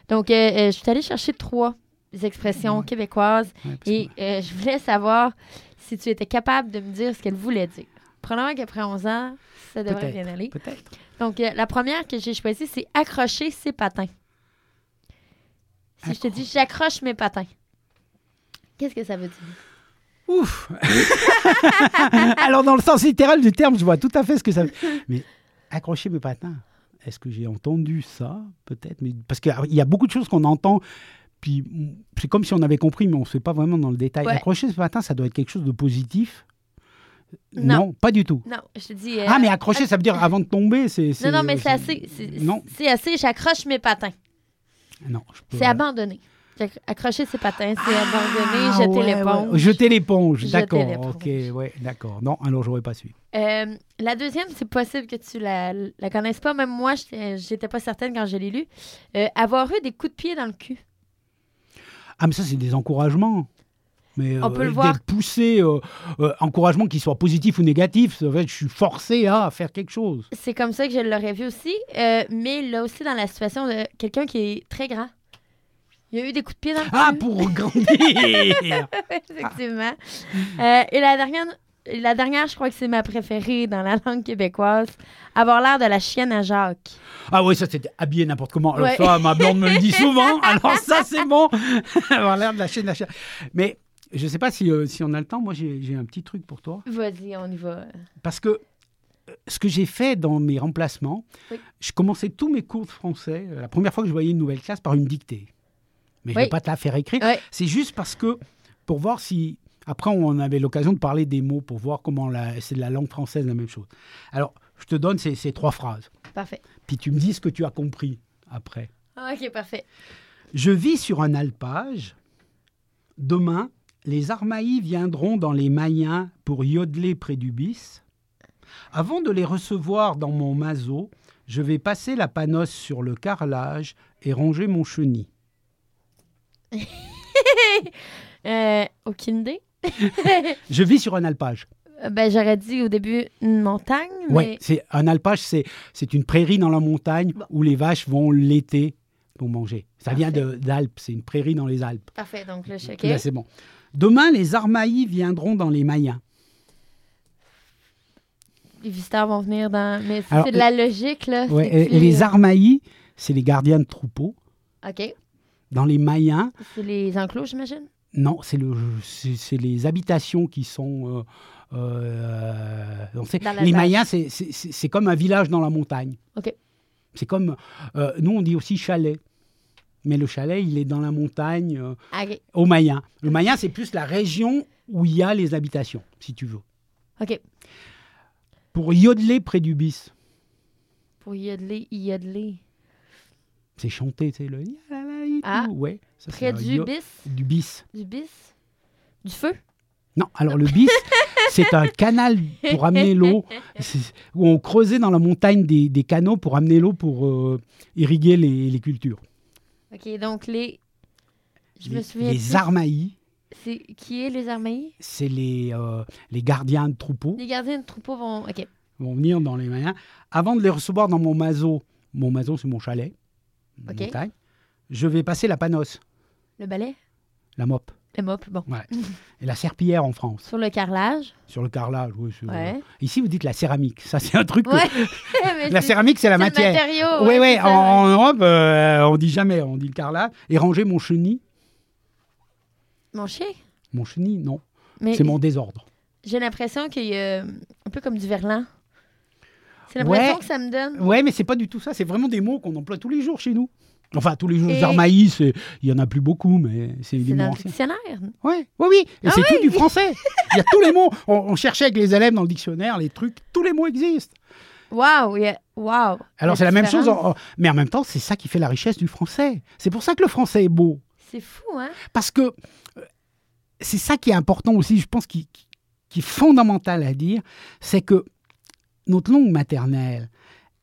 Donc, je suis allée chercher trois expressions québécoises et je voulais savoir si tu étais capable de me dire ce qu'elle voulait dire. Probablement qu'après 11 ans, ça devrait bien aller. Peut-être. Donc, la première que j'ai choisie, c'est accrocher ses patins. Si je te dis j'accroche mes patins, qu'est-ce que ça veut dire? Ouf Alors, dans le sens littéral du terme, je vois tout à fait ce que ça veut Mais accrocher mes patins, est-ce que j'ai entendu ça Peut-être? Mais... Parce qu'il y a beaucoup de choses qu'on entend. Puis c'est comme si on avait compris, mais on ne sait pas vraiment dans le détail. Ouais. Accrocher ce patin, ça doit être quelque chose de positif? Non. pas du tout. Non, je te dis. euh, Ah, mais accrocher, ça veut dire avant de tomber, c'est. Non, non, mais c'est assez. Non. C'est assez, j'accroche mes patins. Non, je peux- C'est abandonner. J'ac- Accrocher ses patins, c'est abandonner, Ah, jeter ouais, l'éponge. ouais. Jeter l'éponge, d'accord. Ok, ouais, d'accord. Non, alors j'aurais pas su. Euh, la deuxième, c'est possible que tu la, la connaisses pas. Même moi, j'étais pas certaine quand je l'ai lu. Euh, avoir eu des coups de pied dans le cul. Ah, mais ça, c'est des encouragements. Mais On peut euh, le voir. d'être poussé, euh, euh, encouragement qu'il soit positif ou négatif, ça veut dire que je suis forcé à faire quelque chose. C'est comme ça que je l'aurais vu aussi. Mais là aussi, dans la situation de quelqu'un qui est très grand. Il y a eu des coups de pied dans le Ah, cul. pour grandir Effectivement. Euh, et la dernière, la dernière, je crois que c'est ma préférée dans la langue québécoise. Avoir l'air de la chienne à Jacques. Ah oui, ça c'était habillé n'importe comment. Alors Ouais. ça, ma blonde me le dit souvent. Alors ça, c'est bon. Avoir l'air de la chaîne, la chaîne. Mais je ne sais pas si, euh, si on a le temps. Moi, j'ai un petit truc pour toi. Vas-y, on y va. Parce que euh, ce que j'ai fait dans mes remplacements, Oui. je commençais tous mes cours de français, euh, la première fois que je voyais une nouvelle classe, par une dictée. Mais je ne vais pas te la faire écrire. C'est juste parce que, pour voir si... Après, on avait l'occasion de parler des mots pour voir comment la- c'est de la langue française la même chose. Alors, je te donne ces, ces trois phrases. Parfait. Puis tu me dis ce que tu as compris après. Ok, parfait. Je vis sur un alpage. Demain, les Armaïs viendront dans les Mayens pour yodeler près du bis. Avant de les recevoir dans mon mazo, je vais passer la panosse sur le carrelage et ranger mon chenil. Euh, aucune idée. Je vis sur un alpage. Euh, Ben, j'aurais dit au début une montagne, mais Ouais, c'est un alpage, c'est c'est une prairie dans la montagne où les vaches vont l'été pour manger. Ça vient de- d'Alpes, c'est une prairie dans les Alpes. parfait. Donc suis OK. Là, c'est bon. Demain, les Armaïs viendront dans les Mayens. Les visiteurs vont venir dans. Mais c'est de la logique, là. Ouais, plus- les Armaïs, c'est les gardiens de troupeaux. OK. Dans les Mayens, C'est les enclos, j'imagine? non, c'est le, c'est les habitations qui sont. euh, euh, on les c'est- c'est comme un village dans la montagne. OK. C'est comme. euh, nous, on dit aussi chalet. Mais le chalet, il est dans la montagne, euh, Ah, au Mayen. Le Mayen, c'est plus la région où il y a les habitations, si tu veux. OK. Pour yodeler près du bis, Pour yodeler, yodeler. c'est chanter, tu sais, le. Ah. ouais. ça, c'est Près du bis? Du bis. Du bis? Du feu? Non, alors le bis, c'est un canal pour amener l'eau, C'est- où on creusait dans la montagne des, des canaux pour amener l'eau pour euh, irriguer les, les cultures. OK, donc les. Je me souviens. les. Armaïs, C'est qui est les armées? c'est les, euh, les gardiens de troupeaux, Les gardiens de troupeaux vont. OK. vont venir dans les Mayens. Avant de les recevoir dans mon mazo, mon mazo c'est mon chalet, Ok. montagne, je vais passer la panosse, Le balai? la mop, Le mop, bon. ouais. et la serpillière en France, Sur le carrelage. sur le carrelage. oui, Ouais. Ici, vous dites la céramique, ça c'est un truc que- Ouais. Mais La céramique, c'est la matière. matériau, Oui, oui, en, Europe, euh, on dit jamais, on dit le carrelage. Et ranger mon chenil, Mon chien? mon chenil, non, c'est mon désordre. j'ai l'impression qu'il y a un peu comme du verlan. C'est l'impression que ça me donne. Ouais, mais c'est pas du tout ça. C'est vraiment des mots qu'on emploie tous les jours chez nous. Enfin, tous les jours, c'est- il y en a plus beaucoup, mais c'est des C'est mots dans le anciens. dictionnaire. Ouais, oui, oui. Et Ah c'est tout du français. Il y a tous les mots. On, on cherchait avec les élèves dans le dictionnaire, les trucs, tous les mots existent. Waouh, il y a- waouh. Alors, c'est la même chose, différence. en- en- mais en même temps, c'est ça qui fait la richesse du français. C'est pour ça que le français est beau. C'est fou, hein? Parce que euh, c'est ça qui est important aussi, je pense, qui, qui- qui est fondamental à dire, c'est que notre langue maternelle,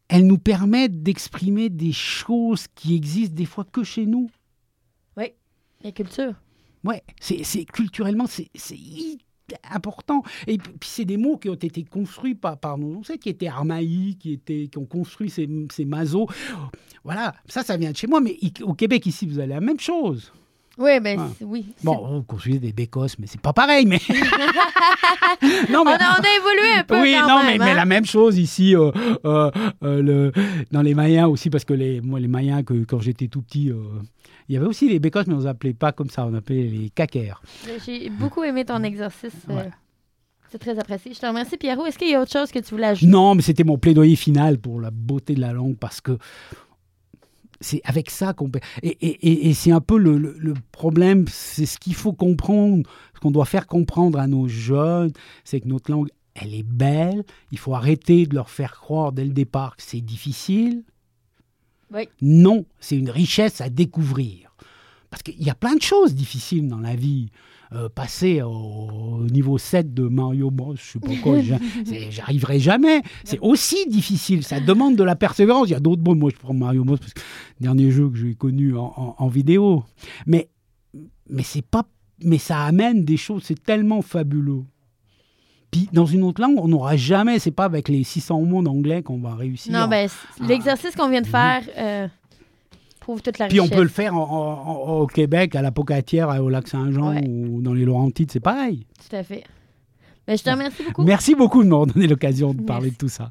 elle nous permet d'exprimer des choses qui existent des fois que chez nous. La culture. Ouais, c'est culturellement, c'est important. Et puis, c'est des mots qui ont été construits par, par nos ancêtres, qui étaient armaïques, qui, étaient, qui ont construit ces, ces mazos. Voilà, ça, ça vient de chez moi. Mais au Québec, ici, vous avez la même chose. Oui, ben c'est- oui. c'est- Bon, on construisait des bécosses, mais c'est pas pareil. Mais non, on, a, on a évolué un peu. oui, quand non, même, mais, mais hein. la même chose ici euh, euh, euh, le, dans les Mayens aussi, parce que les, moi, les Mayens, que, quand j'étais tout petit, il y avait aussi les bécosses, mais on ne appelait pas comme ça, on appelait les cacaires. J'ai beaucoup aimé ton exercice. Ouais. C'est très apprécié. Je te remercie, Pierrot. Est-ce qu'il y a autre chose que tu voulais ajouter? Non, mais c'était mon plaidoyer final pour la beauté de la langue, parce que c'est avec ça qu'on peut. Et, et- c'est un peu le, le- le problème, c'est ce qu'il faut comprendre, ce qu'on doit faire comprendre à nos jeunes, c'est que notre langue, elle est belle. Il faut arrêter de leur faire croire dès le départ que c'est difficile. Oui. Non, c'est une richesse à découvrir. Parce qu'il y a plein de choses difficiles dans la vie. Euh, passer au, au niveau 7 de Mario Bros, je sais pas quoi, j'arriverai jamais. C'est aussi difficile, ça demande de la persévérance. Il y a d'autres bons, moi je prends Mario Bros, parce que dernier jeu que j'ai connu en, en- en vidéo. Mais, mais, c'est pas, mais ça amène des choses, c'est tellement fabuleux. Puis dans une autre langue, on n'aura jamais, c'est pas avec les 600 mots d'anglais qu'on va réussir. Non, ben, l'exercice qu'on vient de faire euh, prouve toute la Puis on peut le faire en- en- en- au Québec, à la Pocatière, au lac Saint-Jean Ouais. ou dans les Laurentides, c'est pareil. Tout à fait. Ben, je te remercie beaucoup. Merci beaucoup de me donner l'occasion de parler de tout ça.